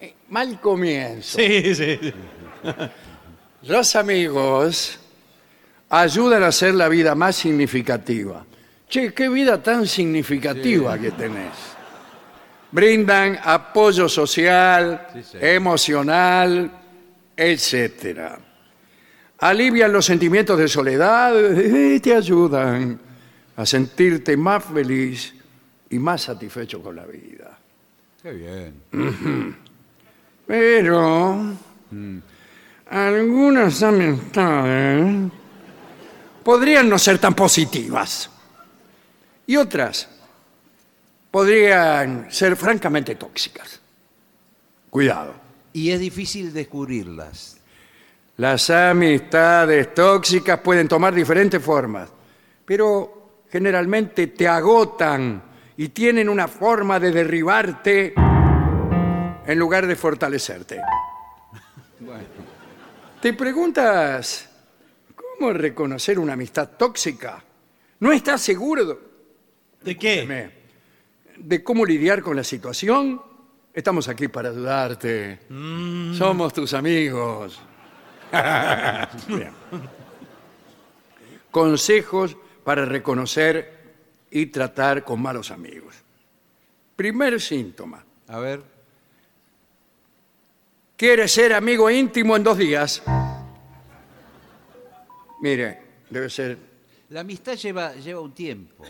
A: eh, Mal comienzo.
B: Sí, sí. sí.
A: Los amigos ayudan a hacer la vida más significativa. Che, qué vida tan significativa que tenés. Brindan apoyo social,
C: Sí,
A: emocional, etcétera. Alivian los sentimientos de soledad y te ayudan a sentirte más feliz y más satisfecho con la vida.
C: Qué bien.
A: Pero algunas amistades podrían no ser tan positivas. Y otras podrían ser francamente tóxicas. Cuidado.
C: Y es difícil descubrirlas.
A: Las amistades tóxicas pueden tomar diferentes formas, pero generalmente te agotan y tienen una forma de derribarte en lugar de fortalecerte. ¿Te preguntas cómo reconocer una amistad tóxica? ¿No estás seguro
B: ¿De qué?
A: de, cómo lidiar con la situación? Estamos aquí para ayudarte. Somos tus amigos. Bien. Consejos para reconocer y tratar con malos amigos. Primer síntoma.
C: A ver.
A: ¿Quieres ser amigo íntimo en dos días? Mire, debe ser...
C: La amistad lleva, lleva un tiempo.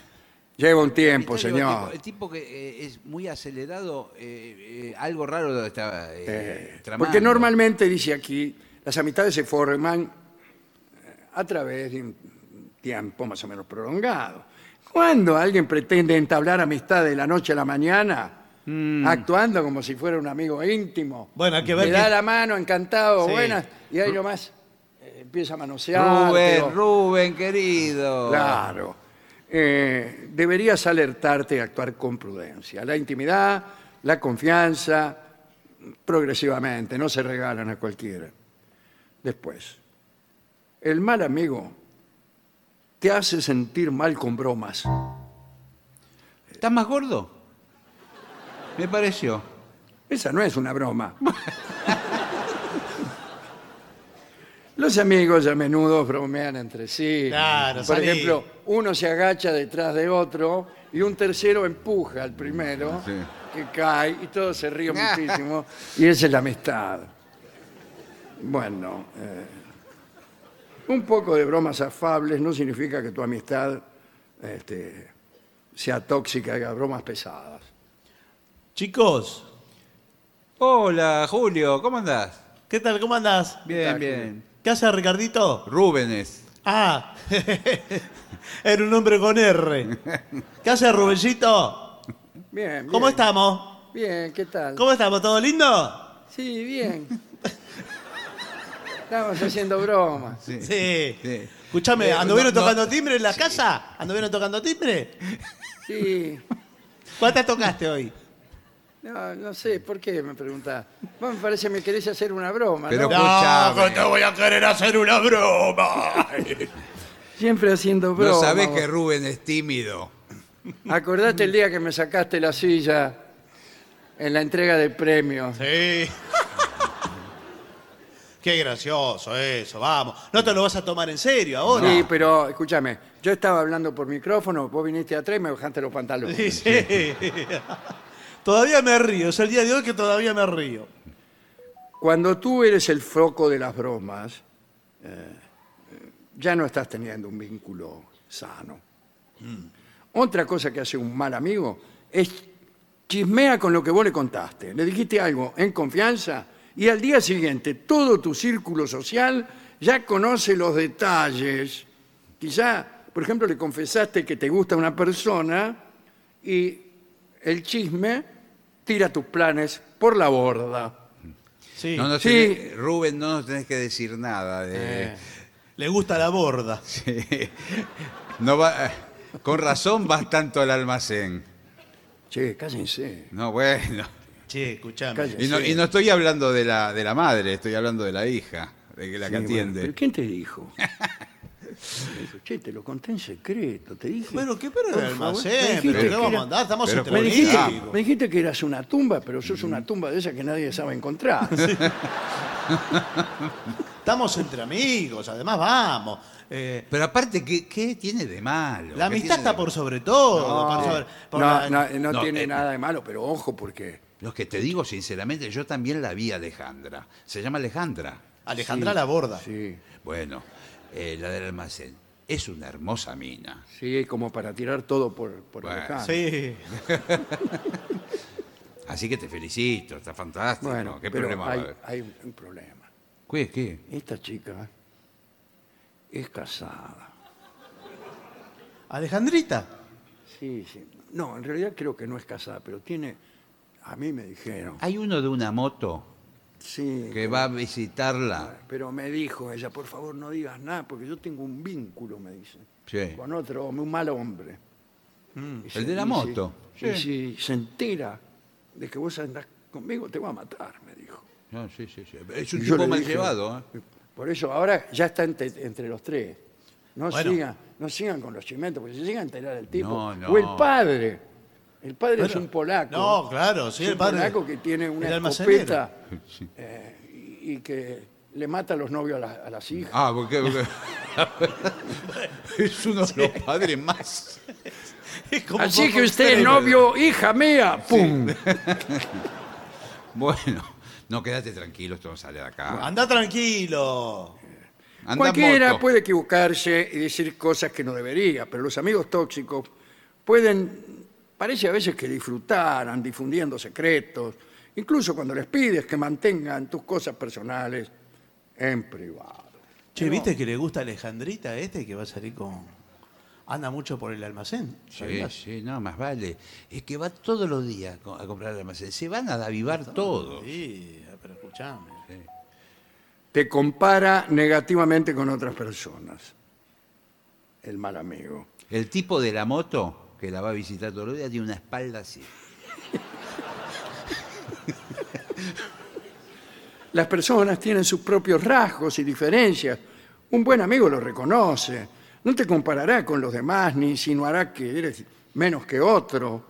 A: Lleva un tiempo,
C: amistad lleva un
A: señor.
C: tiempo. El tipo que eh, es muy acelerado, eh, eh, algo raro está eh,
A: Eh,
C: tramando.
A: porque normalmente, dice aquí, las amistades se forman eh, a través de un tiempo más o menos prolongado. Cuando alguien pretende entablar amistad de la noche a la mañana, actuando como si fuera un amigo íntimo,
B: Bueno, hay que ver
A: le
B: que-
A: da la mano, encantado,
B: Sí.
A: buenas, y ahí nomás empieza a manosear.
C: Rubén, Rubén, querido.
A: Claro. Eh, deberías alertarte y actuar con prudencia. La intimidad, la confianza progresivamente, no se regalan a cualquiera. Después, el mal amigo te hace sentir mal con bromas.
C: ¿Estás más gordo? Me pareció.
A: Esa no es una broma. Los amigos a menudo bromean entre sí.
B: Claro,
A: Por
B: salí.
A: ejemplo, uno se agacha detrás de otro y un tercero empuja al primero
C: Sí.
A: que cae y todos se ríen muchísimo y esa es la amistad. Bueno, eh, un poco de bromas afables no significa que tu amistad este, sea tóxica, haga bromas pesadas.
B: Chicos,
C: Hola, Julio, ¿cómo andás?
B: ¿qué tal? ¿Cómo andás?
C: Bien,
A: tal,
C: bien.
B: ¿Qué hace Ricardito?
C: Rúbenes.
B: Ah, era un hombre con R. ¿Qué hace Rubencito?
A: Bien,
B: ¿Cómo
A: bien.
B: estamos?
A: Bien, ¿qué tal?
B: ¿Cómo estamos? ¿Todo lindo?
A: Sí, bien. Estamos haciendo bromas.
C: Sí.
B: Sí.
C: Sí.
B: Escuchame,
C: Eh,
B: ¿anduvieron
C: no, no.
B: tocando timbre en la casa? ¿Anduvieron tocando timbre?
A: Sí.
B: ¿Cuántas tocaste hoy?
A: No, no sé, ¿por qué me preguntás? Vos me parece que me querés hacer una broma,
C: Pero-
A: ¿no?
C: Escuchame.
B: te voy a querer hacer una broma.
A: Siempre haciendo bromas.
C: No sabés
A: vos.
C: que Rubén es tímido.
A: Acordate el día que me sacaste la silla en la entrega de premios.
B: Sí. Qué gracioso eso, vamos. No te lo vas a tomar en serio ahora.
A: Sí, pero escúchame, yo estaba hablando por micrófono, vos viniste atrás y me bajaste los pantalones.
B: Sí, sí. Todavía me río, es el día de hoy que todavía me río.
A: Cuando tú eres el foco de las bromas, eh, ya no estás teniendo un vínculo sano. Otra cosa que hace un mal amigo es chismea con lo que vos le contaste. Le dijiste algo en confianza y al día siguiente todo tu círculo social ya conoce los detalles. Quizá, por ejemplo, le confesaste que te gusta una persona y el chisme tira tus planes por la borda.
B: Sí.
C: No, no
A: Sí.
C: tenés- Rubén, no nos tenés que decir nada. De,
B: Eh, le gusta la borda.
C: Sí. No va, eh, con razón vas tanto al almacén.
A: Che, cállense.
C: No, bueno.
B: Che, escuchame.
A: Calla.
C: Y no,
A: Sí.
C: y no estoy hablando de la, de la madre, estoy hablando de la hija, de que la que
A: Sí, bueno,
C: atiende.
A: ¿pero ¿Quién te dijo? Che, te lo conté en secreto, te dije.
B: Pero qué pero el almacén, pero qué vamos a andar, estamos entre
A: me, dijiste,
B: amigos.
A: me dijiste que eras una tumba, pero sos una tumba de esa que nadie sabe encontrar.
B: Estamos entre amigos, además vamos. Eh,
C: Pero aparte, ¿qué, qué tiene de malo?
B: la
C: ¿Qué
B: amistad
C: tiene
B: está
C: de-
B: por sobre todo. por sobre- por
A: no,
B: la-
A: no, no
C: No,
A: tiene
C: eh,
A: nada de malo, pero ojo porque
C: Lo que te digo sinceramente, yo también la vi a Alejandra. Se llama Alejandra.
B: Alejandra la borda.
A: sí,
C: Bueno, eh, la del almacén. Es una hermosa mina.
A: sí, como para tirar todo por, por
C: Bueno,
A: Alejandro.
B: Sí.
C: Así que te felicito, está fantástico.
A: Bueno,
C: ¿Qué
A: pero
C: problema va a
A: hay,
C: haber?
A: hay un, un problema.
C: ¿Qué? ¿Qué?
A: Esta chica es casada.
B: Alejandrita.
A: Sí, sí. No, en realidad creo que no es casada, pero tiene. A mí me dijeron.
C: Hay uno de una moto
A: Sí.
C: que va a visitarla.
A: Pero me dijo ella, por favor no digas nada, porque yo tengo un vínculo, me dice,
C: Sí.
A: con otro, hombre, un mal hombre.
B: Mm.
C: El
A: si-
C: de la
A: y si-
C: moto.
A: Y si se entera de que vos andás conmigo, te va a matar, me dijo.
C: No, sí, sí, sí. Es un
A: yo
C: tipo mal
A: dije,
C: llevado. ¿eh?
A: Por eso ahora ya está entre, entre los tres. No,
B: Bueno.
A: sigan, no sigan con los chimentos, porque se llega a enterar el tipo.
C: No, no.
A: O el padre. El padre es un polaco.
B: no, claro, sí,
A: Es
B: el
A: un
B: padre-
A: polaco que tiene una escopeta eh, y, y que le mata a los novios a, la- a las hijas.
C: Ah, porque, porque- es uno de los padres más.
B: Es como
A: Así que usted,
B: extremo.
A: novio, hija mía, ¡pum!
C: Bueno, no, quédate tranquilo, esto no sale de acá.
B: Anda tranquilo.
C: Anda
A: Cualquiera
C: moto.
A: puede equivocarse y decir cosas que no debería, pero los amigos tóxicos pueden, parece a veces que disfrutaran difundiendo secretos, incluso cuando les pides que mantengan tus cosas personales en privado.
B: Che, ¿viste que le gusta a Alejandrita este que va a salir con. Anda mucho por el almacén?
C: Sí,
B: ¿sabías?
C: sí, no, más vale. Es que va todos los días co- a comprar el almacén. Se van a avivar todos.
B: Sí, pero escuchame.
A: Te compara negativamente con otras personas. El mal amigo.
C: El tipo de la moto que la va a visitar todos los días tiene una espalda así.
A: las personas tienen sus propios rasgos y diferencias. Un buen amigo lo reconoce. No te comparará con los demás ni insinuará que eres menos que otro.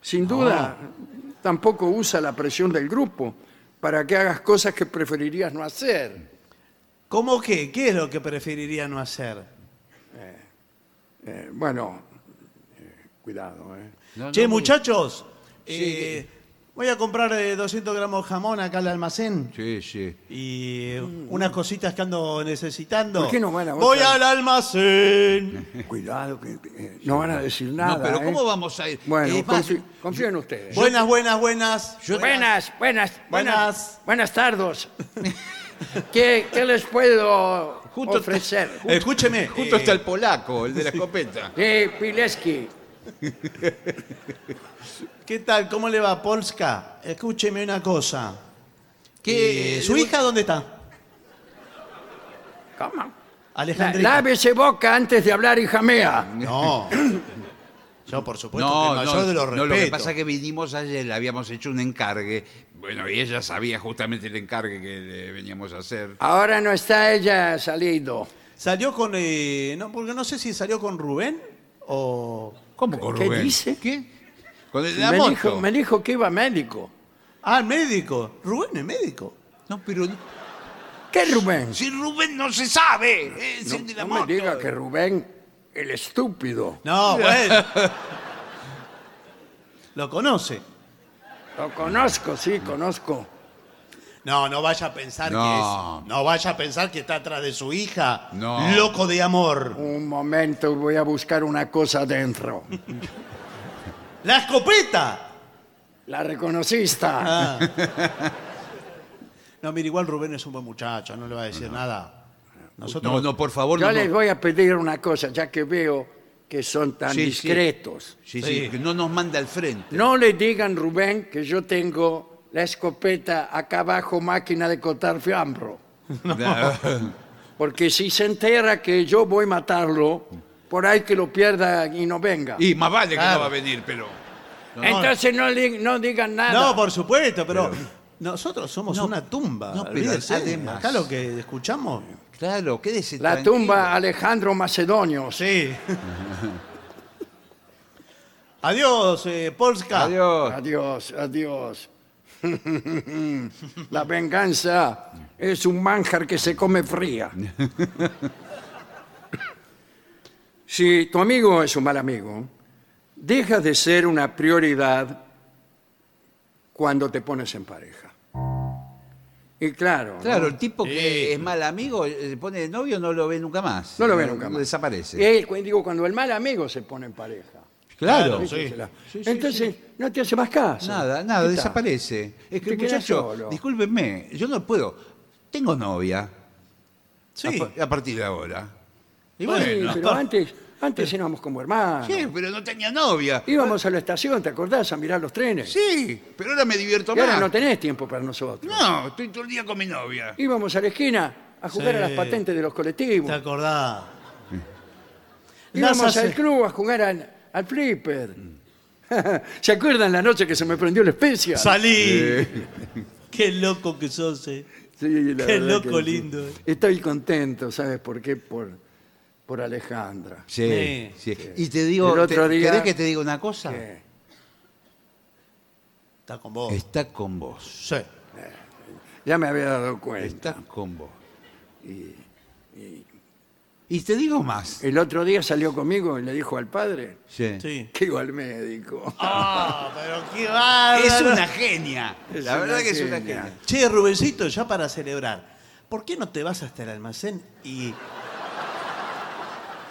A: Sin duda, tampoco usa la presión del grupo para que hagas cosas que preferirías no hacer.
B: ¿Cómo qué? ¿Qué es lo que preferiría no hacer?
A: Eh, bueno, eh, cuidado. ¿eh?
C: No,
B: che,
C: no,
B: muchachos, eh, voy a comprar eh, 200 gramos de jamón acá al almacén.
C: Sí, sí.
B: Y eh, unas cositas que ando necesitando.
A: ¿Por qué no van a
B: Voy al almacén.
A: Cuidado, que eh, no van a decir nada.
C: no, pero
A: ¿eh?
C: ¿cómo vamos a ir?
A: Bueno,
C: Es más,
A: confi- confío en ustedes.
B: buenas, buenas, buenas.
C: Yo-
A: buenas, buenas, buenas,
B: Buenas.
A: buenas tardes. ¿Qué, qué les puedo
C: Justo
A: ofrecer?
B: Escúcheme.
C: Justo
B: eh,
C: está el polaco, el de la escopeta.
A: Sí, Pileski.
B: ¿Qué tal? ¿Cómo le va, Polska? Escúcheme una cosa.
C: ¿Qué-
B: Eh, ¿Su hija dónde está?
A: ¿Cómo? La-
B: Alejandrita.
A: Lávese boca antes de hablar, hija mía.
B: No. Yo, por supuesto, que
C: No,
B: el mayor
C: no,
B: de los
C: no, lo que
B: respetos.
C: pasa es que vinimos ayer, le habíamos hecho un encargue. Bueno, y ella sabía justamente el encargue que le veníamos a hacer.
A: Ahora no está ella salido.
B: Salió con... eh, no, porque no sé si salió con Rubén o...
C: ¿Cómo con
A: ¿Qué
C: Rubén?
A: dice?
C: ¿Qué? Con el, la
A: Me
C: moto.
A: dijo, me dijo que iba médico.
B: Ah, el médico. Rubén es médico.
C: No, pero
A: ¿Qué Rubén?
C: si Rubén no se sabe, es el de la
A: No me
C: moto.
A: diga que Rubén, el estúpido.
B: No, bueno. Lo conoce.
A: Lo conozco, sí, conozco.
B: No, no vaya a pensar
C: No.
B: que es. No vaya a pensar que está atrás de su hija.
C: No.
B: Loco de amor.
A: Un momento, voy a buscar una cosa adentro.
B: ¡La escopeta!
A: La reconociste.
B: Ah. No, mira, igual Rubén es un buen muchacho, no le va a decir nada. Nosotros.
C: No, no, por favor,
A: Yo
C: no.
A: les
C: no.
A: voy a pedir una cosa, ya que veo que son tan
C: Sí, sí.
A: discretos.
C: Sí,
B: Sí.
C: sí, que no nos manda al frente.
A: No le digan, Rubén, que yo tengo la escopeta acá abajo, máquina de cortar fiambro. Porque si se entera que yo voy a matarlo, por ahí que lo pierda y no venga.
C: y más vale que
B: Claro.
C: no va a venir, pero.
B: No,
A: Entonces no, li- no digan nada.
B: No, por supuesto, pero. Nosotros somos
C: No,
B: una tumba.
C: no, pero además-
B: Acá lo que escuchamos.
C: Claro, quédese
A: La
C: tranquilo.
A: tumba Alejandro Macedonio.
B: Sí. Adiós, eh, Polska.
C: Adiós.
A: Adiós, adiós. La venganza es un manjar que se come fría. Si tu amigo es un mal amigo, deja de ser una prioridad cuando te pones en pareja. Y claro, ¿no?
C: Claro, el tipo que
B: Sí.
C: es mal amigo, eh, se pone de novio, no lo ve nunca más.
A: no lo ve nunca más.
C: Desaparece.
A: Eh, cu- digo, cuando el mal amigo se pone en pareja.
C: claro.
B: Claro, sí.
A: Fíjensela.
C: Sí, sí,
A: Entonces, no te hace más caso.
C: Nada, nada, desaparece. Es que
A: Te
C: muchacho,
A: solo.
C: discúlpenme, yo no puedo. Tengo novia.
B: Sí.
C: A, pa- a partir de ahora. Y
A: Sí,
C: bueno.
A: pero antes, antes éramos como hermanos.
C: Sí, pero no tenía novia.
A: Íbamos a la estación, ¿te acordás? A mirar los trenes.
C: Sí, pero ahora me divierto
A: Y ahora
C: más.
A: no tenés tiempo para nosotros.
C: No, estoy todo el día con mi novia.
A: Íbamos a la esquina a jugar
B: Sí.
A: a las patentes de los colectivos.
B: ¿Te acordás?
A: Íbamos
B: hace-
A: al club a jugar al, al flipper. ¿Se acuerdan la noche que se me prendió la especia?
B: Salí. Qué loco que sos, eh.
A: Sí, la
B: Qué
A: verdad
B: loco
A: que sí.
B: lindo.
A: Estoy contento, ¿sabes por qué? Por, por Alejandra.
C: Sí,
B: Sí.
C: sí. Y te digo,
A: El otro
C: te-
A: día-
C: ¿querés que te diga una cosa?
A: Que
B: Está con vos.
C: Está con vos.
B: Sí.
A: ya me había dado cuenta.
C: Está con vos. Y, te digo más.
A: El otro día salió conmigo y le dijo al padre
C: Sí.
B: Sí.
A: que iba al médico.
B: Ah, pero qué bárbaro.
C: Es una genia.
A: Es
C: La verdad
A: una
C: que es una
A: genia.
C: genia.
B: Che, Rubencito, ya para celebrar, ¿por qué no te vas hasta el almacén y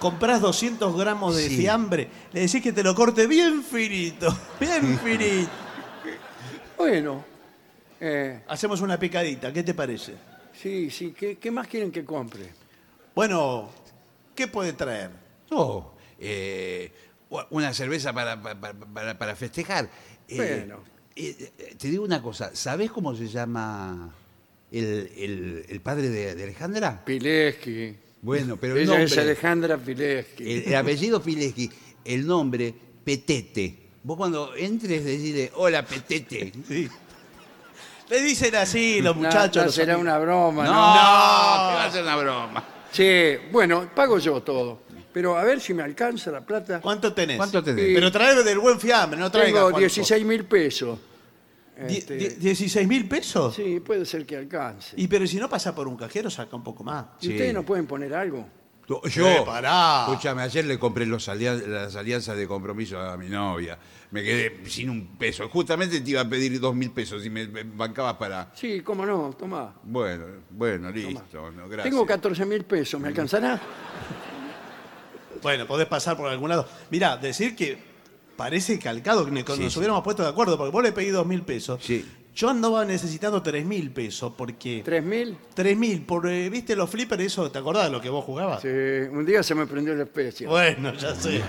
B: compras 200 gramos de
C: Sí.
B: fiambre? Le decís que te lo corte bien finito, bien finito.
A: Bueno, eh,
B: Hacemos una picadita, ¿qué te parece?
A: sí, sí, ¿qué, qué más quieren que compre?
B: Bueno, ¿qué puede traer?
C: No, eh, una cerveza para, para, para- para festejar. Eh,
A: Bueno.
C: eh, eh, te digo una cosa, ¿sabés cómo se llama el, el- el padre de, de Alejandra?
A: Pileski.
C: Bueno, pero el
A: Ella es
C: nombre,
A: Alejandra Pileski.
C: el, el apellido Pileski, el nombre Petete. Vos cuando entres decirle, hola Petete.
B: Sí. Le dicen así los
A: No,
B: muchachos.
A: no
B: los
A: será
B: amigos.
A: una broma,
C: No,
A: ¿no?
C: que va a ser una broma.
A: Sí, bueno, pago yo todo. Pero a ver si me alcanza la plata.
B: ¿Cuánto tenés?
C: ¿Cuánto tenés?
B: Pero traeme del buen fiambre, no traiga
A: Tengo
B: cualquier
A: 16 mil pesos.
B: Die-
A: Este,
B: die- ¿16 mil pesos?
A: sí, puede ser que alcance.
B: Y pero si no pasa por un cajero, saca un poco más.
A: ¿Y
C: Sí.
A: ustedes no pueden poner algo?
C: Yo,
B: Eh, pará.
C: escúchame, ayer le compré los alian- las alianzas de compromiso a mi novia. Me quedé sin un peso. Justamente te iba a pedir dos mil pesos y me, me bancabas para.
A: Sí, cómo no, toma.
C: Bueno, bueno, listo. no, gracias.
A: Tengo 14 mil pesos, ¿me alcanzará?
B: Bueno, podés pasar por algún lado. Mirá, decir que parece calcado que cuando
C: Sí,
B: nos
C: sí.
B: hubiéramos puesto de acuerdo, porque vos le pedí dos mil pesos.
C: Sí.
B: Yo andaba necesitando tres mil pesos, porque...
A: ¿Tres mil?
B: Tres mil, por, eh, ¿viste los flippers? Eso, ¿te acordás de lo que vos jugabas?
A: Sí, un día se me prendió la especie.
B: Bueno, ya sé.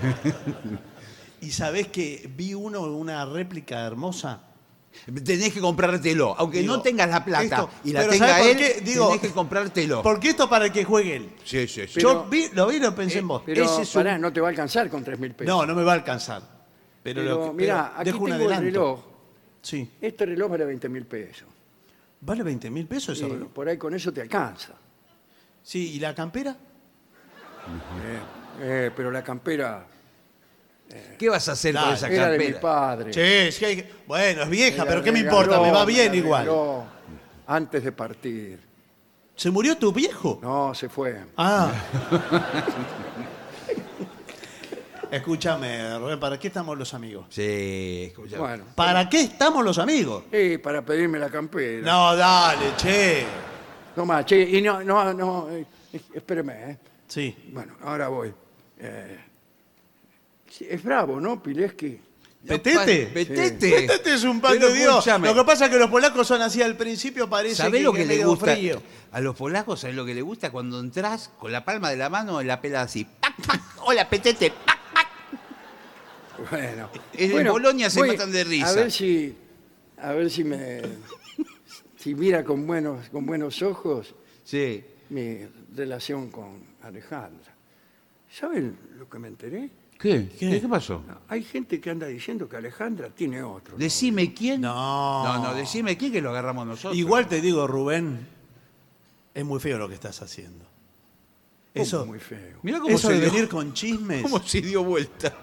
B: y sabés que vi uno, una réplica hermosa.
C: Tenés que comprártelo. Aunque
B: Digo,
C: no tengas la plata
B: esto-
C: y la tenga
B: ¿sabés
C: él,
B: qué? Digo,
C: tenés que comprártelo.
B: Porque esto para el que juegue él.
C: Sí, sí, sí.
B: Yo vi, lo vi y lo pensé en vos.
A: Pero
B: Ese es un-
A: pará, no te va a alcanzar con tres mil pesos.
B: No, no me va a alcanzar. Pero,
A: Pero,
B: lo que-
A: mirá,
B: pero
A: aquí
B: dejo un
A: tengo el
B: adelanto.
A: reloj.
B: Sí.
A: Este reloj vale 20 mil pesos.
B: ¿Vale 20 mil pesos ese
A: Sí,
B: reloj?
A: por ahí con eso te alcanza.
B: Sí, ¿y la campera?
A: Eh, pero la campera
C: ¿Qué vas a hacer con esa
A: era de mi
C: campera?
A: padre.
B: Sí, sí, hay bueno, es vieja,
A: Me
B: pero ¿qué me
A: regaló,
B: importa? Me va
A: la
B: bien igual.
A: regaló Antes de partir.
B: ¿Se murió tu viejo?
A: No, se fue.
B: Ah. Escúchame, Rubén, ¿para qué estamos los amigos?
C: Sí, escucha.
A: Bueno,
B: ¿Para qué estamos los amigos?
A: y para pedirme la campera.
B: No, dale, che.
A: Toma, che, y no, no, no, eh, espéreme, ¿eh?
B: Sí.
A: Bueno, ahora voy. Eh, sí, es bravo, ¿no, Pileski?
B: ¿Petete?
C: pa- Petete.
B: Este es un pan
C: Pero
B: de Dios.
C: escúchame.
B: Lo que pasa es que los polacos son así al principio, parece
C: ¿Sabés
B: que,
C: lo
B: que es
C: le
B: medio
C: gusta?
B: frío.
C: A los polacos, ¿sabés lo que le gusta? Cuando entras con la palma de la mano en la pela así. ¡pac, pac! Hola, petete. ¡pac, pac!
A: Bueno,
C: En Polonia se
A: voy
C: matan de risa.
A: A ver si, a ver si me, si mira con buenos, con buenos ojos
C: Sí.
A: mi relación con Alejandra. ¿Saben lo que me enteré?
C: ¿Qué?
B: ¿Qué?
C: ¿Qué, ¿Qué pasó?
A: Hay gente que anda diciendo que Alejandra tiene otro.
C: Decime quién.
B: No.
C: No, no, decime quién que lo agarramos nosotros.
B: Igual te digo, Rubén, es muy feo lo que estás haciendo.
A: ¿Cómo
B: Eso,
A: muy feo.
C: Mirá cómo
B: eso
C: se
B: de
C: dio,
B: venir con chismes.
C: cómo se dio vuelta.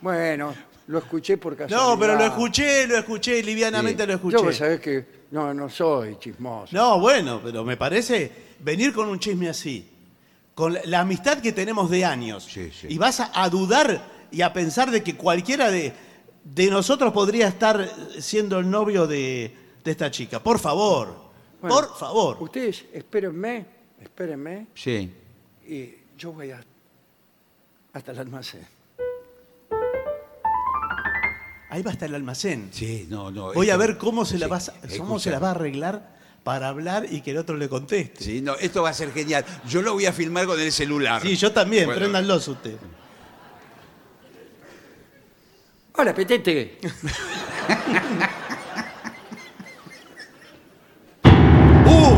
A: Bueno, lo escuché por casualidad.
B: No, pero lo escuché, lo escuché, livianamente
C: Sí.
B: lo
A: Yo,
B: escuché.
A: vos sabés que no, no soy chismoso.
B: No, bueno, pero me parece venir con un chisme así, con la, la amistad que tenemos de años,
C: Sí, sí.
B: y vas a, a dudar y a pensar de que cualquiera de, de nosotros podría estar siendo el novio de, de esta chica. Por favor,
A: Bueno,
B: por favor.
A: Ustedes espérenme, espérenme,
C: Sí.
A: y yo voy a, hasta el almacén.
B: Ahí va a estar el almacén.
C: Sí, no, no.
B: Voy a ver cómo se la
C: sí,
B: vas, a- cómo
C: escucha.
B: se la va a arreglar para hablar y que el otro le conteste.
C: Sí, no, esto va a ser genial. Yo lo voy a filmar con el celular.
B: Sí, yo también,
C: Bueno,
B: préndanlos ustedes.
A: Hola, Petete.
B: ¡Uh!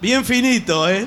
B: Bien finito, ¿eh?